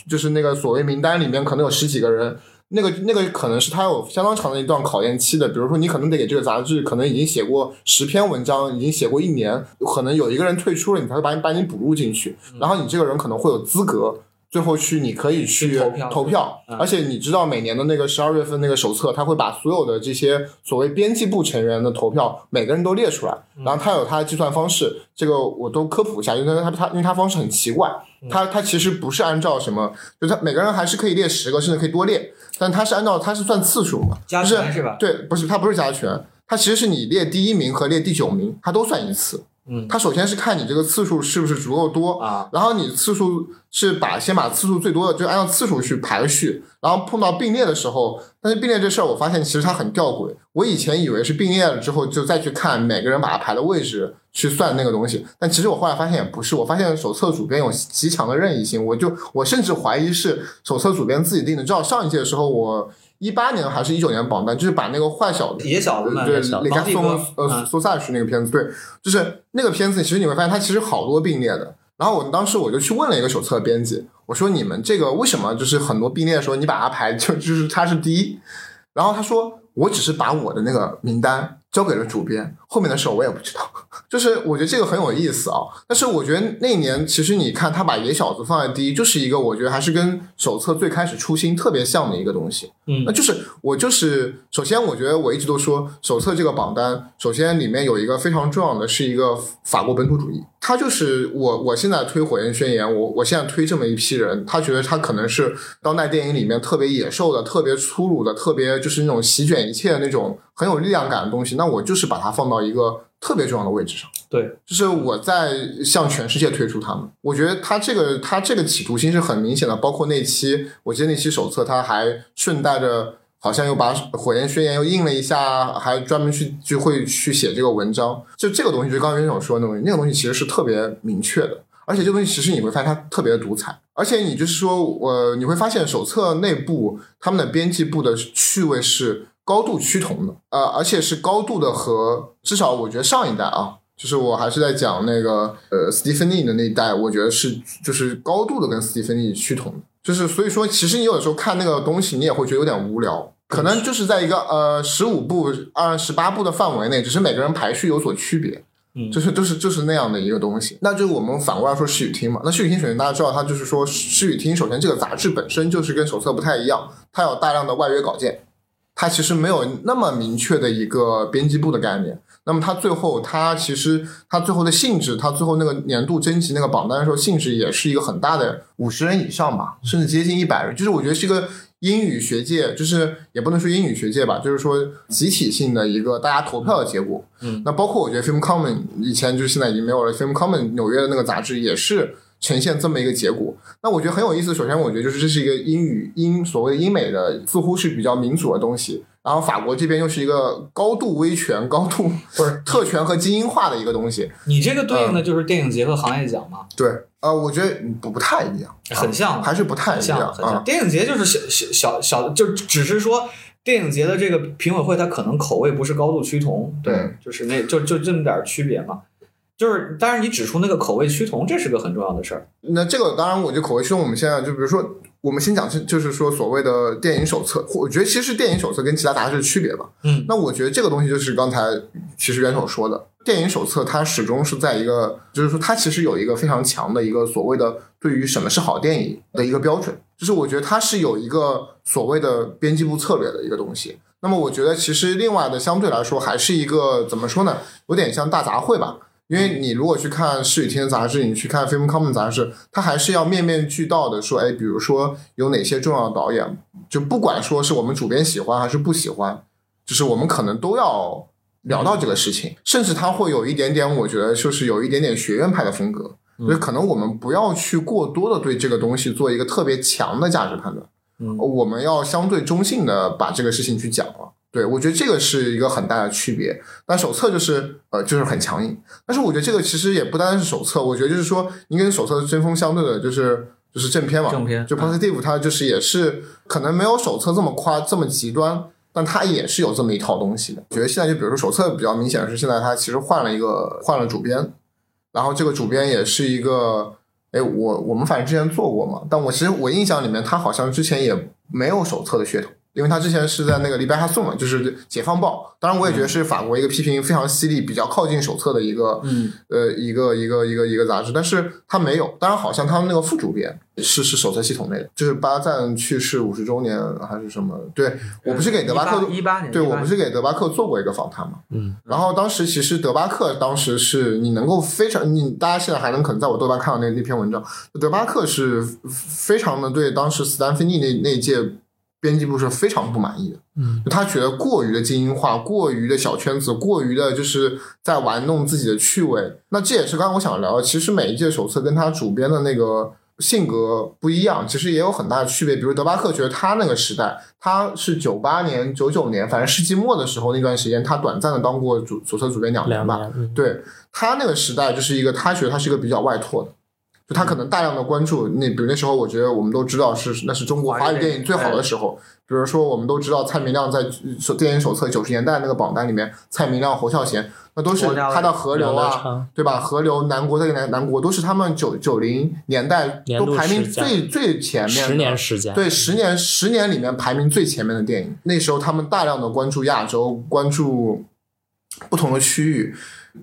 就是那个所谓名单里面可能有十几个人。那个那个可能是他有相当长的一段考验期的，比如说你可能得给这个杂志可能已经写过十篇文章，已经写过一年，可能有一个人退出了，你才会把你把你补录进去，然后你这个人可能会有资格。最后去，你可以去去投票投票嗯而且你知道每年的那个十二月份那个手册，他会把所有的这些所谓编辑部成员的投票，每个人都列出来，然后他有他的计算方式，这个我都科普一下，因为他他因为他方式很奇怪，他他其实不是按照什么，就他每个人还是可以列十个，甚至可以多列，但他是按照他是算次数嘛，加就是权是吧？对，不是他不是加权，他其实是你列第一名和列第九名，他都算一次。嗯他首先是看你这个次数是不是足够多啊，然后你次数是把先把次数最多的就按照次数去排序，然后碰到并列的时候，但是并列这事儿我发现其实它很吊诡。我以前以为是并列了之后就再去看每个人把它排的位置去算那个东西，但其实我后来发现也不是，我发现手册主编有极强的任意性，我就我甚至怀疑是手册主编自己定的。至少上一届的时候我。一八年还是一九年榜单，就是把那个坏小子野小子，对，小雷加松呃嗯苏萨什那个片子，对，就是那个片子，其实你会发现它其实好多并列的。然后我当时我就去问了一个手册编辑，我说你们这个为什么就是很多并列的时候你把它排就就是它是第一，然后他说我只是把我的那个名单交给了主编，后面的事我也不知道。就是我觉得这个很有意思啊，但是我觉得那一年其实你看他把野小子放在第一，就是一个我觉得还是跟手册最开始初心特别像的一个东西。嗯那就是我就是首先我觉得我一直都说手册这个榜单，首先里面有一个非常重要的是一个法国本土主义，他就是我我现在推火焰宣言，我我现在推这么一批人，他觉得他可能是当代电影里面特别野兽的、特别粗鲁的、特别就是那种席卷一切的那种很有力量感的东西，那我就是把它放到一个特别重要的位置上。对，就是我在向全世界推出他们。我觉得他这个他这个企图心是很明显的，包括那期，我记得那期手册他还顺带着。好像又把火焰宣言又印了一下，还专门去就会去写这个文章。就这个东西，就刚刚袁总说的那西，那个东西其实是特别明确的，而且这个东西其实你会发现它特别的独裁，而且你就是说，呃，你会发现手册内部他们的编辑部的趣味是高度趋同的，呃，而且是高度的和至少我觉得上一代啊，就是我还是在讲那个呃斯蒂芬妮的那一代，我觉得是就是高度的跟斯蒂芬妮趋同的，就是所以说，其实你有的时候看那个东西，你也会觉得有点无聊，可能就是在一个呃十五部、二十八部的范围内，只是每个人排序有所区别。嗯。就是就是就是那样的一个东西，那就是我们反过来说诗雨听嘛。那诗雨听首先大家知道，它就是说诗雨听首先这个杂志本身就是跟手册不太一样，它有大量的外约稿件，它其实没有那么明确的一个编辑部的概念。那么它最后，它其实它最后的性质，它最后那个年度征集那个榜单的时候，性质也是一个很大的五十人以上吧，甚至接近一百人。就是我觉得是一个英语学界，就是也不能说英语学界吧，就是说集体性的一个大家投票的结果。嗯，那包括我觉得 Film Common 以前就是现在已经没有了，Film Common 纽约的那个杂志也是呈现这么一个结果。那我觉得很有意思。首先，我觉得就是这是一个英语英所谓的英美的，似乎是比较民主的东西。然后法国这边又是一个高度威权、高度不是特权和精英化的一个东西。你这个对应的就是电影节和行业奖嘛，对，呃，我觉得不不太一样，很像，还是不太一样像，很像。啊。电影节就是小小小小，就只是说电影节的这个评委会，它可能口味不是高度趋同，对嗯，就是那就就这么点儿区别嘛。就是，当然你指出那个口味趋同，这是个很重要的事儿。那这个当然，我觉得口味趋同。我们现在就比如说，我们先讲是就是说所谓的电影手册，我觉得其实电影手册跟其他杂志的区别吧。嗯那我觉得这个东西就是刚才其实袁总说的，电影手册它始终是在一个，就是说它其实有一个非常强的一个所谓的对于什么是好电影的一个标准，就是我觉得它是有一个所谓的编辑部策略的一个东西。那么我觉得其实另外的相对来说还是一个怎么说呢，有点像大杂烩吧。因为你如果去看视与天杂志，你去看 Film Common 杂志，它还是要面面俱到的说，哎，比如说有哪些重要的导演，就不管说是我们主编喜欢还是不喜欢，就是我们可能都要聊到这个事情，甚至它会有一点点，我觉得就是有一点点学院派的风格，就是可能我们不要去过多的对这个东西做一个特别强的价值判断，嗯。我们要相对中性的把这个事情去讲了。对，我觉得这个是一个很大的区别。那手册就是呃，就是很强硬，但是我觉得这个其实也不单单是手册，我觉得就是说，你跟手册针锋相对的，就是就是正片嘛，正片就 positive，它就是也是可能没有手册这么夸这么极端，但它也是有这么一套东西的。我觉得现在就比如说手册比较明显的是，现在它其实换了一个换了主编，然后这个主编也是一个，哎，我我们反正之前做过嘛，但我其实我印象里面他好像之前也没有手册的噱头。因为他之前是在那个《黎巴哈颂》嘛，就是《解放报》，当然我也觉得是法国一个批评非常犀利、比较靠近手册的一个，嗯，呃，一个一个一个一个杂志，但是他没有。当然，好像他们那个副主编是是手册系统内的，就是巴赞去世五十周年还是什么？对我不是给德巴克一八年，对我不是给德巴克做过一个访谈嘛？嗯，然后当时其实德巴克当时是你能够非常你大家现在还能可能在我豆瓣看到那那篇文章，德巴克是非常的对当时斯坦菲尼那那一届编辑部是非常不满意的。嗯，他觉得过于的精英化，过于的小圈子，过于的就是在玩弄自己的趣味。那这也是刚刚我想聊的，其实每一届手册跟他主编的那个性格不一样，其实也有很大的区别。比如德巴克觉得他那个时代，他是九八年、九九年，反正世纪末的时候那段时间，他短暂的当过主手册主编两年吧。对他那个时代，就是一个他觉得他是一个比较外拓的，就他可能大量的关注那，比如那时候我觉得我们都知道是那是中国华语电影最好的时候。比如说我们都知道蔡明亮在手电影手册九十年代那个榜单里面，蔡明亮、侯孝贤那都是他的河流啊，对吧？河流、南国的南南国都是他们九九零年代都排名最最前面十年时间，对十年十年里面排名最前面的电影。那时候他们大量的关注亚洲，关注不同的区域。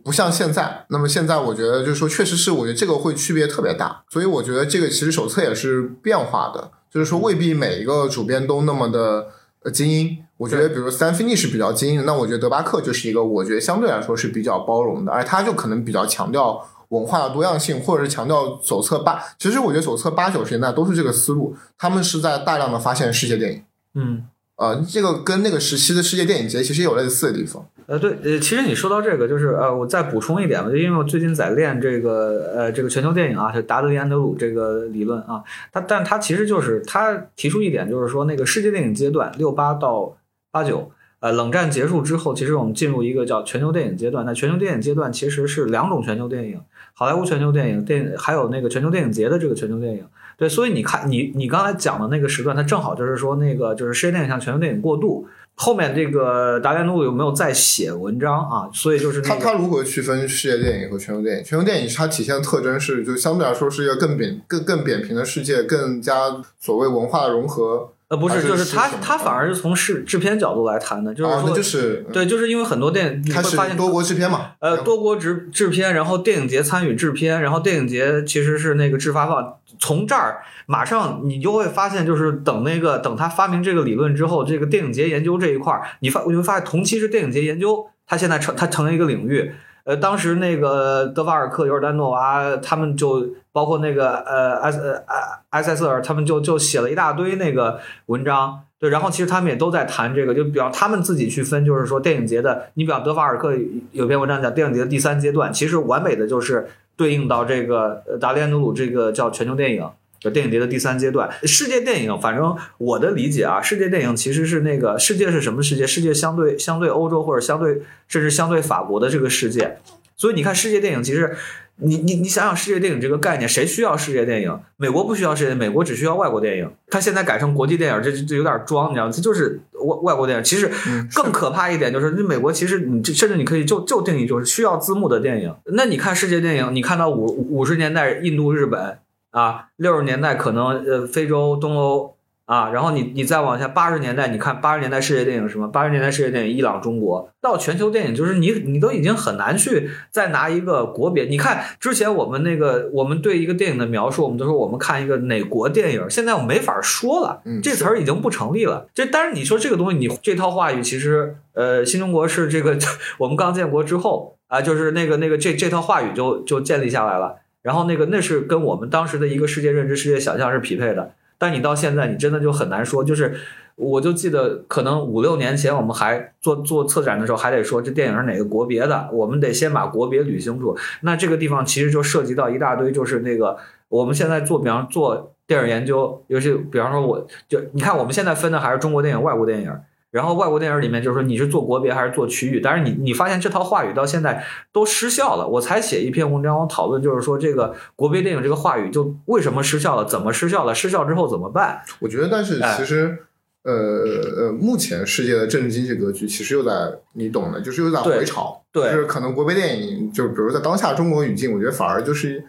不像现在，那么现在我觉得就是说，确实是我觉得这个会区别特别大，所以我觉得这个其实手册也是变化的，就是说未必每一个主编都那么的精英。我觉得比如三菲尼是比较精英的，那我觉得德巴克就是一个我觉得相对来说是比较包容的，而他就可能比较强调文化的多样性，或者是强调手册八。其实我觉得手册八九十年代都是这个思路，他们是在大量的发现世界电影。嗯。呃，这个跟那个时期的世界电影节其实有类似的地方。呃，对，呃，其实你说到这个，就是呃，我再补充一点吧，就因为我最近在练这个呃这个全球电影啊，就达德利安德鲁这个理论啊，他，但他其实就是他提出一点，就是说那个世界电影阶段六八到八九，呃，冷战结束之后，其实我们进入一个叫全球电影阶段。那全球电影阶段其实是两种全球电影，好莱坞全球电影电，还有那个全球电影节的这个全球电影。对，所以你看，你你刚才讲的那个时段，它正好就是说，那个就是世界电影向全球电影过渡。后面这个达连路有没有在写文章啊？所以就是他他如何区分世界电影和全球电影？全球电影它体现的特征是，就相对来说是一个更扁、更更扁平的世界，更加所谓文化融合。呃，不是，就是他他反而是从制制片角度来谈的，就是说，就是对，就是因为很多电影，你会发现多国制片嘛，呃，多国制制片，然后电影节参与制片，然后电影节其实是那个制发放，从这儿马上你就会发现，就是等那个等他发明这个理论之后，这个电影节研究这一块儿，你发你会发现同期是电影节研究，它现在成它成了一个领域。呃，当时那个德瓦尔克、尤尔丹诺娃他们就包括那个呃埃埃埃塞瑟尔，他们就就写了一大堆那个文章，对，然后其实他们也都在谈这个，就比方他们自己去分，就是说电影节的，你比方德法尔克有篇文章讲电影节的第三阶段，其实完美的就是对应到这个达利安努鲁这个叫全球电影。就电影节的第三阶段，世界电影，反正我的理解啊，世界电影其实是那个世界是什么世界？世界相对相对欧洲或者相对甚至相对法国的这个世界。所以你看世界电影，其实你你你想想世界电影这个概念，谁需要世界电影？美国不需要世界，美国只需要外国电影。他现在改成国际电影，这这有点装，你知道吗？这就是外外国电影。其实更可怕一点就是，那美国其实你甚至你可以就就定义就是需要字幕的电影。那你看世界电影，你看到五五十年代印度、日本。啊，六十年代可能呃非洲、东欧啊，然后你你再往下，八十年代你看八十年代世界电影什么？八十年代世界电影伊朗、中国，到全球电影就是你你都已经很难去再拿一个国别。你看之前我们那个我们对一个电影的描述，我们都说我们看一个哪国电影，现在我没法说了，这词儿已经不成立了。这但是你说这个东西，你这套话语其实呃新中国是这个 我们刚建国之后啊，就是那个那个这这套话语就就建立下来了。然后那个那是跟我们当时的一个世界认知、世界想象是匹配的，但你到现在你真的就很难说。就是我就记得可能五六年前我们还做做策展的时候，还得说这电影是哪个国别的，我们得先把国别捋清楚。那这个地方其实就涉及到一大堆，就是那个我们现在做，比方做电影研究，尤其比方说我就你看我们现在分的还是中国电影、外国电影。然后外国电影里面就是说你是做国别还是做区域，但是你你发现这套话语到现在都失效了。我才写一篇文章，我讨论就是说这个国别电影这个话语就为什么失效了，怎么失效了，失效之后怎么办？我觉得，但是其实，呃呃，目前世界的政治经济格局其实又在你懂的，就是又在回潮，对，就是可能国别电影，就比如在当下中国语境，我觉得反而就是。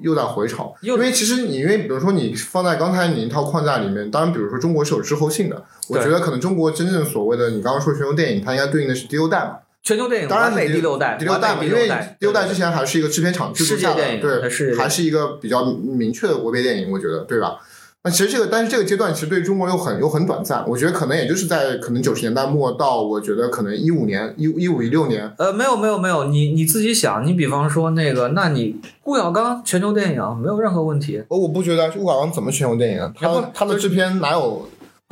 又在回潮，因为其实你因为比如说你放在刚才你一套框架里面，当然比如说中国是有滞后性的，我觉得可能中国真正所谓的你刚刚说全球电影，它应该对应的是第六代嘛？全球电影当然第六代，第六代嘛，因为第六代之前还是一个制片厂制作下的，对，还是一个比较明确的国别电影，我觉得对吧？那其实这个，但是这个阶段其实对中国又很又很短暂，我觉得可能也就是在可能九十年代末到我觉得可能一五年一一五一六年。呃，没有没有没有，你你自己想，你比方说那个，那你顾晓刚全球电影没有任何问题。哦，我不觉得顾晓刚怎么全球电影，他他的制片哪有？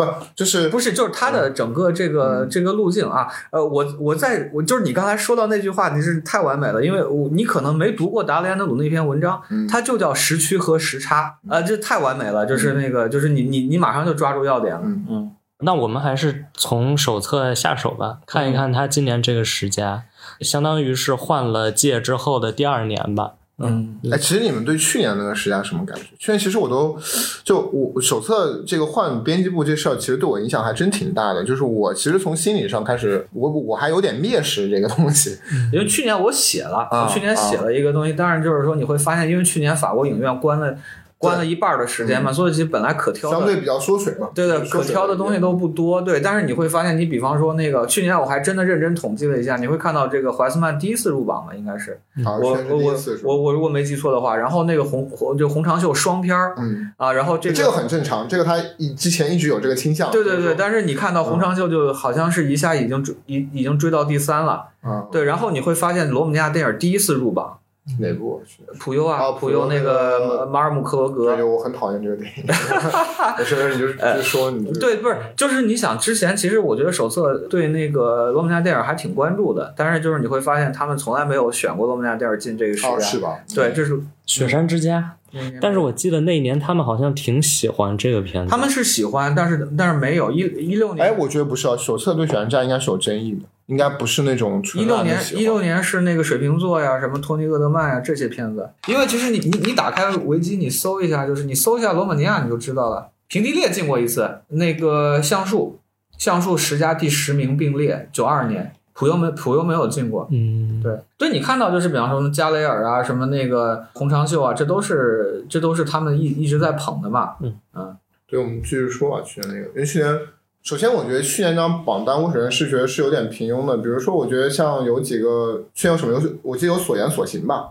不，就是不是，就是他的整个这个这个路径啊。呃，我我在我就是你刚才说到那句话，你是太完美了，因为我你可能没读过达利安德鲁那篇文章，它就叫时区和时差啊，这太完美了，就是那个就是你你你马上就抓住要点了。嗯，那我们还是从手册下手吧，看一看他今年这个时间，相当于是换了届之后的第二年吧。嗯，哎，其实你们对去年那个时间什么感觉？去年其实我都就我手册这个换编辑部这事儿，其实对我影响还真挺大的。就是我其实从心理上开始，我我还有点蔑视这个东西。因为去年我写了，去年写了一个东西，当然就是说你会发现，因为去年法国影院关了关了一半儿的时间嘛，所以其实本来可挑的相对比较缩水嘛。对的，可挑的东西都不多，对。但是你会发现，你比方说那个去年我还真的认真统计了一下，你会看到这个怀斯曼第一次入榜嘛，应该是好我我我我我如果没记错的话，然后那个红红就红长袖双片儿嗯，啊，然后这个这个很正常，这个他一之前一直有这个倾向。对对对，但是你看到红长袖就好像是一下已经追已已经追到第三了，啊，对。然后你会发现罗姆尼亚电影第一次入榜，哪部？普优啊，哦普优那个个马尔姆克罗对格，对，我很讨厌这个电影。没事没事，你就你就说你就对，不是，就是你想之前，其实我觉得手册对那个罗姆尼亚电影还挺关注的，但是就是你会发现他们从来没有选过罗姆尼亚电影进这个时代。哦是吧？对，这是雪山之家。但是我记得那一年他们好像挺喜欢这个片子，他们是喜欢，但是但是没有一一六年，哎，我觉得不是啊，手册对雪山之家应该是有争议的，应该不是那种一纯六年一六年是那个水瓶座呀，什么托尼厄德曼呀这些片子。因为其实你你你打开维基，你搜一下，就是你搜一下罗马尼亚，你就知道了。平地列进过一次，那个橡树橡树十佳第十名并列，九二年。普优没普优没有进过，嗯，对，对你看到就是比方说加雷尔啊，什么那个红长袖啊，这都是这都是他们一一直在捧的嘛。嗯嗯，对，我们继续说啊，去年那个，因为去年，首先我觉得去年这张榜单，我首先是觉得是有点平庸的。比如说，我觉得像有几个去年有什么有，我记得有所言所行吧，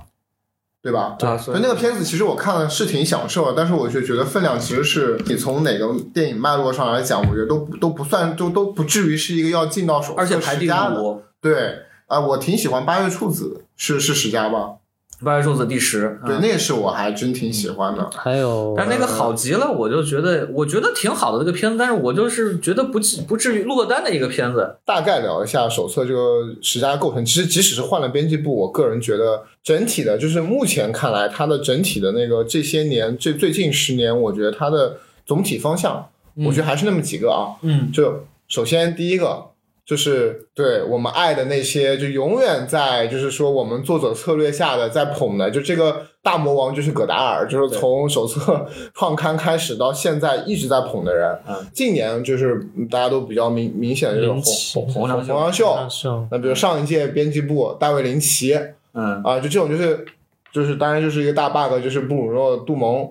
对吧？啊，所以那个片子其实我看了是挺享受的，但是我就觉得分量其实是你从哪个电影脉络上来讲，我觉得都都不算，都都不至于是一个要进到手而且排第。五，对啊、我挺喜欢八月处子，是是十佳吧？八月数字第十。对，嗯那个是我还真挺喜欢的。还有但那个好极了，我就觉得，我觉得挺好的这个片子，但是我就是觉得不至不至于落单的一个片子。大概聊一下手册这个十佳构成。其实即使是换了编辑部，我个人觉得整体的，就是目前看来，它的整体的那个这些年这最近十年，我觉得它的总体方向，我觉得还是那么几个啊。嗯，就首先第一个就是对我们爱的那些，就永远在就是说我们作者策略下的在捧的，就这个大魔王就是葛达尔，就是从手册创刊开始到现在一直在捧的人。嗯近年就是嗯大家都比较明明显的这种红红红红长袖，上秀那比如上一届编辑部大卫林奇嗯，啊，就这种就是就是当然就是一个大 bug，就是布鲁诺杜蒙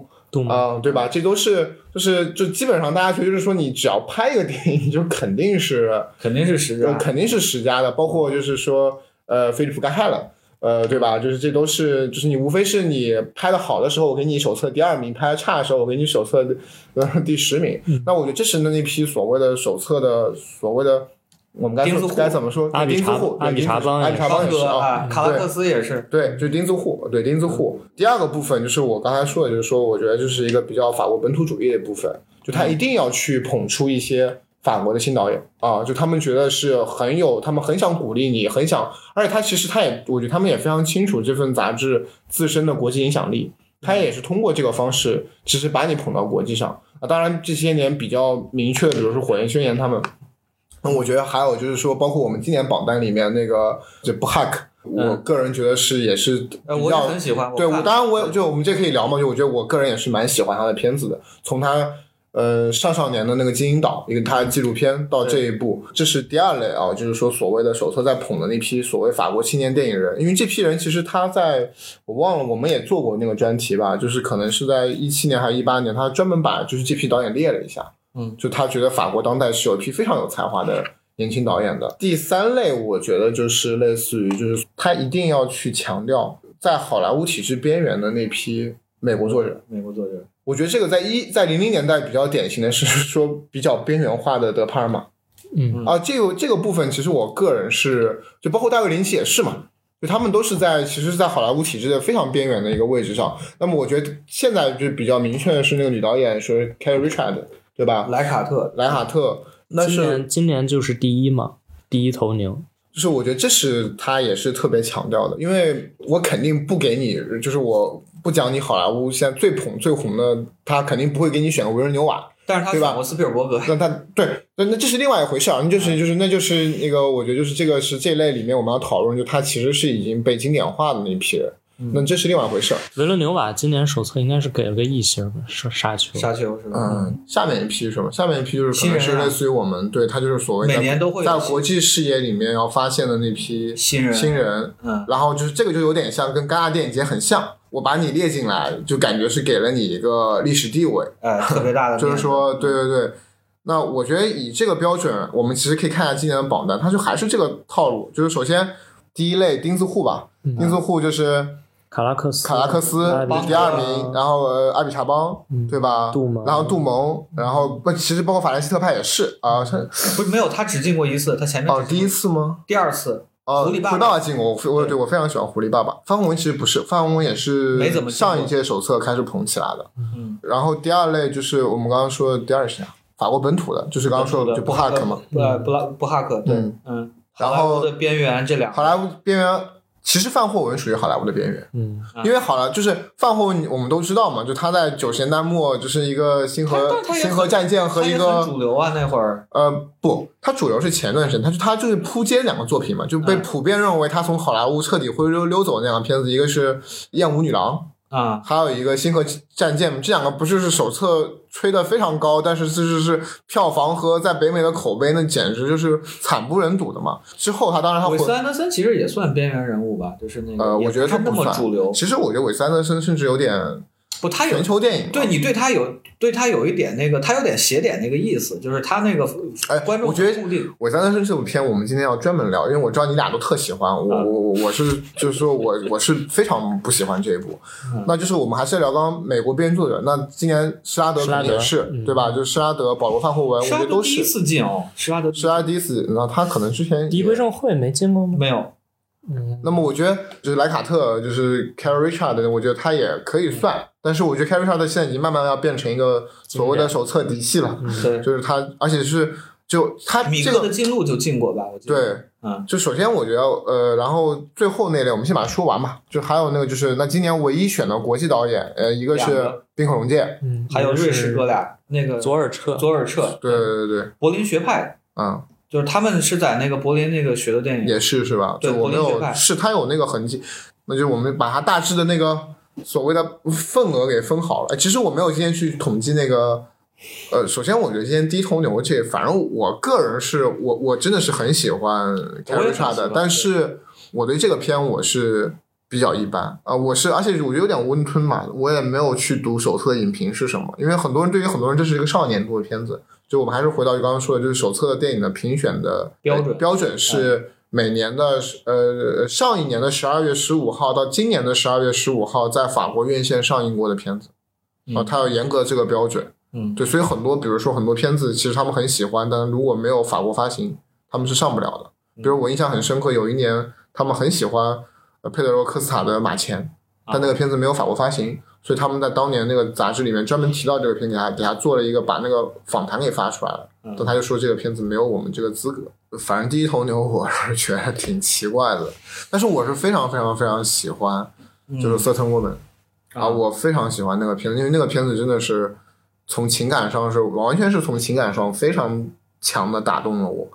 啊，对吧？这都是就是就基本上大家觉得就是说你只要拍一个电影，就肯定是 肯定是十佳。肯定是十佳的，包括就是说呃菲利普盖汉了。呃，对吧？就是这都是，就是你无非是你拍的好的时候，我给你手册第二名；拍的差的时候，我给你手册呃第十名。那我觉得这是那那批所谓的手册的所谓的，我们该该怎么说？阿比查钉子户，阿比查邦阿比查邦也是啊啊，，卡拉克斯也是。对，就是钉子户，对钉子户。第二个部分就是我刚才说的，就是说，我觉得就是一个比较法国本土主义的部分，就他一定要去捧出一些法国的新导演啊，就他们觉得是很有，他们很想鼓励你，很想，而且他其实他也，我觉得他们也非常清楚这份杂志自身的国际影响力，他也是通过这个方式，其实把你捧到国际上啊。当然这些年比较明确的，比如说火焰宣言他们。那我觉得还有就是说，包括我们今年榜单里面那个这布哈克，我个人觉得是也是我也很喜欢。对，我当然我也就我们这可以聊嘛，就我觉得我个人也是蛮喜欢他的片子的，从他呃上上年的那个《金银岛》一个他的纪录片到这一部，这是第二类啊，就是说所谓的手册在捧的那批所谓法国青年电影人，因为这批人其实他在我忘了我们也做过那个专题吧，就是可能是在一七年还是一八年，他专门把就是这批导演列了一下，嗯，就他觉得法国当代是有一批非常有才华的。年轻导演的第三类，我觉得就是类似于，就是他一定要去强调在好莱坞体制边缘的那批美国作者。美国作者。我觉得这个在一在零零年代比较典型的是说比较边缘化的德帕尔玛嗯啊，这个这个部分其实我个人是就包括大卫林奇也是嘛，就他们都是在其实是在好莱坞体制的非常边缘的一个位置上。那么我觉得现在就比较明确的是那个女导演是 Carrie Richard，对吧？莱卡特，莱卡特，那是今年今年就是第一嘛，第一头牛。就是我觉得这是他也是特别强调的，因为我肯定不给你，就是我不讲你好莱坞现在最捧最红的，他肯定不会给你选个维伦纽瓦，但是他对吧选过斯皮尔伯格。那他对，那那这是另外一回事啊，那就是就是那就是那个，我觉得就是这个是这类里面我们要讨论，就他其实是已经被经典化的那一批人，那这是另外一回事儿。维伦纽瓦今年手册应该是给了个一星吧，是沙丘。沙丘是吧？嗯，下面一批是什么？下面一批就是可能新人啊是类似于我们对他就是所谓的每年都会在国际视野里面要发现的那批新人新人，嗯然后就是这个就有点像跟戛纳电影节很像，我把你列进来，就感觉是给了你一个历史地位，哎，特别大的，就是说，对对对。那我觉得以这个标准，我们其实可以看一下今年的榜单，它就还是这个套路，就是首先第一类钉子户吧，嗯钉子户就是卡拉克斯，卡拉克斯第二名，然后呃阿比查邦，对吧？杜蒙然后杜蒙，然后不，其实包括法兰西特派也是啊，他不是没有，他只进过一次，他前面哦，第一次吗？第二次，哦，狐狸爸爸爸进过，我我对我非常喜欢狐狸爸爸。范宏文其实不是，范宏文也是没怎么上一届手册开始捧起来的。嗯，然后第二类就是我们刚刚说的第二是谁啊？法国本土的，就是刚刚说的就布哈克嘛。呃，布拉布哈克，对嗯，嗯，然后的边缘这两个，好莱坞边缘，其实范霍文属于好莱坞的边缘，嗯，啊因为好了就是范霍文，我们都知道嘛，就他在九十年代末就是一个星河星河战舰和一个主流啊，那会儿，呃不，他主流是前段时间，他就他就是扑街两个作品嘛，就被嗯。普遍认为他从好莱坞彻底灰溜溜走那两个片子，一个是《艳舞女郎》，啊，还有一个《星河战舰》，这两个不就是手册吹得非常高，但是这就是票房和在北美的口碑，那简直就是惨不忍睹的嘛。之后他当然他回韦斯安德森其实也算边缘人物吧，就是那个，呃，我觉得他不算主流，其实我觉得韦斯安德森甚至有点不，他有全球电影，对你对他有对他有一点那个，他有点邪点那个意思，就是他那个哎观众我觉得固定，韦斯安德森这部片，我们今天要专门聊，因为我知道你俩都特喜欢，我嗯我我我是就是说我我是非常不喜欢这一部，嗯那就是我们还是聊刚刚美国编剧作者，那今年施拉德也是、嗯对吧？就是施拉德、保罗范霍文，我施觉得都拉德第一是次进哦，施拉德施拉德第一次，然后他可能之前第一也归正会没进过吗？没有，嗯，那么我觉得就是莱卡特，就是 Carrie Richard，我觉得他也可以算，但是我觉得 Carrie Richard 现在已经慢慢要变成一个所谓的手册嫡系了，对，就是他，而且是就他米克的这个进路就进过吧，我记得，对。嗯，就首先我觉得，呃，然后最后那类我们先把它说完吧。就还有那个就是，那今年唯一选的国际导演，呃，一个是两个滨口龙介，嗯，还有瑞士哥俩，那个左尔彻，左尔彻，对对对对，柏林学派，嗯，就是他们是在那个柏林那个学的电影，也是是吧？对就我没有，柏林学派。是他有那个痕迹，那就我们把它大致的那个所谓的份额给分好了。哎其实我没有今天去统计那个。呃，首先我觉得今天第一头牛这，反正我个人是我我真的是很喜欢我 Carrie 也很 c 喜 h 欢的，但是我对这个片我是比较一般啊、我是而且我觉得有点温吞嘛，我也没有去读手册影评是什么，因为很多人对于很多人这是一个少年度的片子，就我们还是回到刚刚说的，就是手册的电影的评选的标准呃标准是每年的呃上一年的十二月十五号到今年的十二月十五号在法国院线上映过的片子，啊、它要严格这个标准。嗯，对，所以很多，比如说很多片子，其实他们很喜欢，但如果没有法国发行，他们是上不了的。比如我印象很深刻，有一年他们很喜欢呃佩德罗科斯塔的《马前》，但那个片子没有法国发行，所以他们在当年那个杂志里面专门提到这个片，给他给他做了一个把那个访谈给发出来了。但他就说这个片子没有我们这个资格。反正第一头牛我是觉得挺奇怪的，但是我是非常非常非常喜欢，就是《Certain Woman》啊，我非常喜欢那个片子，因为那个片子真的是从情感上是完全是从情感上非常强的打动了我，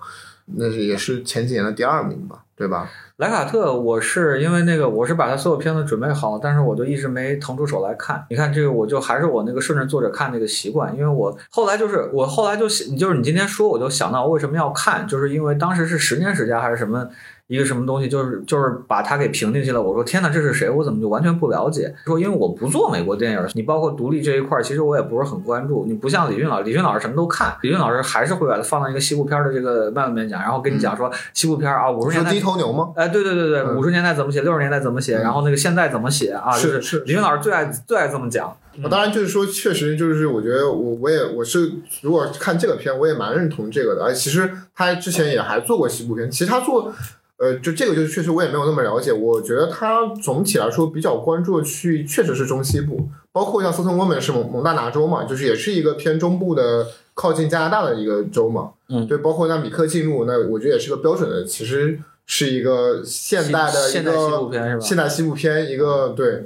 那是也是前几年的第二名吧，对吧？莱卡特，我是因为那个我是把他所有片子准备好，但是我就一直没腾出手来看。你看这个，我就还是我那个顺着作者看那个习惯，因为我后来就是我后来就想就是你今天说，我就想到为什么要看，就是因为当时是十年时间还是什么一个什么东西，就是就是把它给评进去了。我说天哪，这是谁？我怎么就完全不了解？说因为我不做美国电影，你包括独立这一块，其实我也不是很关注。你不像李俊老师，李俊老师什么都看，李俊老师还是会把它放到一个西部片的这个脉络里面讲，然后跟你讲说西部片啊，五十年代说低头牛吗？哎，对对对对，嗯五十年代怎么写，六十年代怎么写，然后那个现在怎么写啊？就是是李云老师最爱最爱这么讲。我当然就是说，确实就是我觉得我我也我是如果看这个片，我也蛮认同这个的。而其实他之前也还做过西部片，其实他做。呃，就这个就确实我也没有那么了解，我觉得他总体来说比较关注的区域确实是中西部，包括像斯滕沃门是蒙蒙大拿州嘛，就是也是一个偏中部的靠近加拿大的一个州嘛，嗯对，包括像米克进入，那我觉得也是个标准的，其实是一个现代的一现代西部个片是吧？现代西部片，一个对，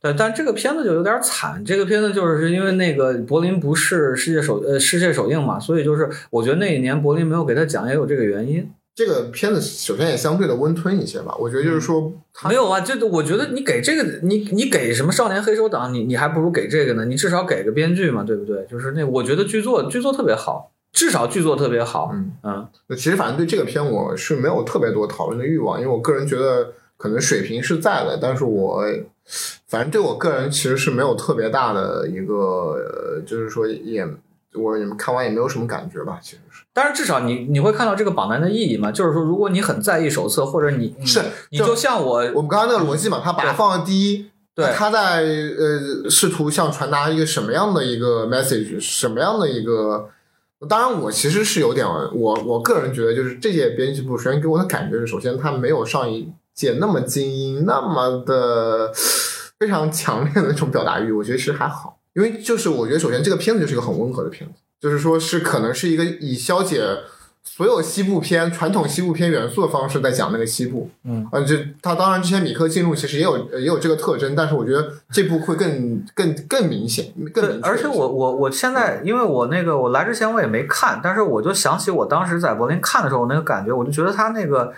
对，但这个片子就有点惨。这个片子就是因为那个柏林不是世界首呃世界首映嘛，所以就是我觉得那一年柏林没有给他奖也有这个原因。这个片子首先也相对的温吞一些吧。我觉得就是说，它没有啊，就我觉得你给这个，你你给什么少年黑手党，你你还不如给这个呢，你至少给个编剧嘛，对不对？就是那我觉得剧作剧作特别好，至少剧作特别好，嗯嗯那其实反正对这个片我是没有特别多讨论的欲望，因为我个人觉得可能水平是在的，但是我反正对我个人其实是没有特别大的一个，呃就是说也我也看完也没有什么感觉吧，其实是但是至少你你会看到这个榜单的意义嘛？就是说，如果你很在意手册，或者你你是你就像我我们刚刚那个逻辑嘛，他把它放在第一。对他在呃试图向传达一个什么样的一个 message，什么样的一个？当然，我其实是有点，我我个人觉得，就是这届编辑部首先给我的感觉是，首先他没有上一届那么精英，那么的非常强烈的那种表达欲，我觉得其实还好，因为就是我觉得首先这个片子就是一个很温和的片子，就是说是可能是一个以消解所有西部片传统西部片元素的方式在讲那个西部，嗯，啊，就他当然之前米克进入其实也有也有这个特征，但是我觉得这部会更更更明显，更明，确而且我我我现在，因为我那个我来之前我也没看，但是我就想起我当时在柏林看的时候那个感觉，我就觉得他那个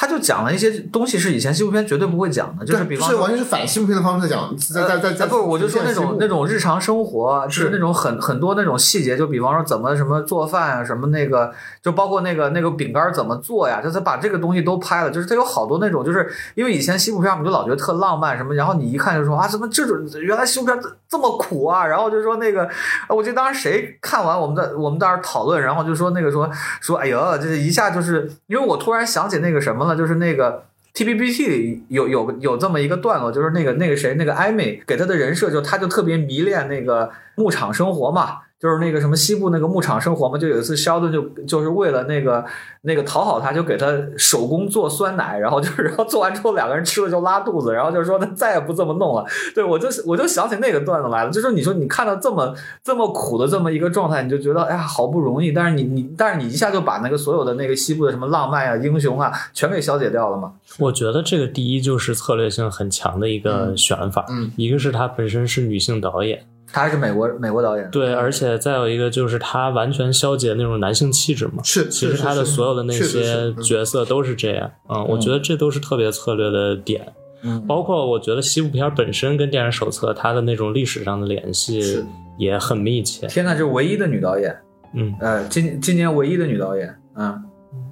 他就讲了一些东西是以前西部片绝对不会讲的，就是比方说是完全是反西部片的方式在讲，在在在在呃不是，我就说那种那种日常生活，就是是那种很很多那种细节，就比方说怎么什么做饭啊，什么那个，就包括那个那个饼干怎么做呀，就他把这个东西都拍了，就是他有好多那种，就是因为以前西部片我们就老觉得特浪漫什么，然后你一看就说啊，怎么这种原来西部片这这么苦啊，然后就说那个，啊我记得当时谁看完我们在我们当时讨论，然后就说那个说说哎呀，这一下就是因为我突然想起那个什么那，就是那个。T B B T 里有有有这么一个段落，就是那个那个谁，那个艾美给他的人设，就他就特别迷恋那个牧场生活嘛，就是那个什么西部那个牧场生活嘛。就有一次肖顿就就是为了那个那个讨好他，就给他手工做酸奶，然后就是 然后做完之后两个人吃了就拉肚子，然后就说他再也不这么弄了。对我就我就想起那个段子来了，就说你说你看到这么这么苦的这么一个状态，你就觉得哎呀好不容易，但是你你但是你一下就把那个所有的那个西部的什么浪漫啊、英雄啊全给消解掉了嘛。我觉得这个第一就是策略性很强的一个选法，嗯一个是他本身是女性导演，他还是美国美国导演，对，而且再有一个就是她完全消解那种男性气质嘛。是其实她的所有的那些角色都是这样，嗯，我觉得这都是特别策略的点。嗯包括我觉得西部片本身跟电影手册它的那种历史上的联系也很密切。天呐，这是唯一的女导演，嗯，呃，今今年唯一的女导演，嗯，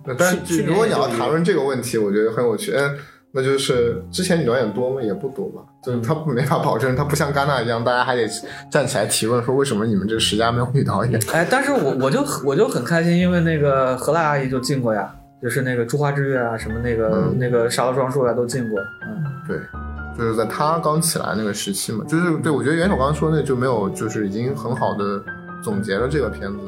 那但是如果你要谈论这个问题，我觉得很有趣。嗯，那就是之前女导演多吗？也不多吧。就是他没法保证，他不像戛纳一样，大家还得站起来提问说为什么你们这十佳没有女导演？哎，但是我我就我就很开心，因为那个荷兰阿姨就进过呀，就是那个《珠花之月》啊，什么那个、嗯那个《沙漏双树》啊，都进过，嗯，对，就是在他刚起来那个时期嘛，就是对我觉得元首刚刚说那就没有，就是已经很好的总结了这个片子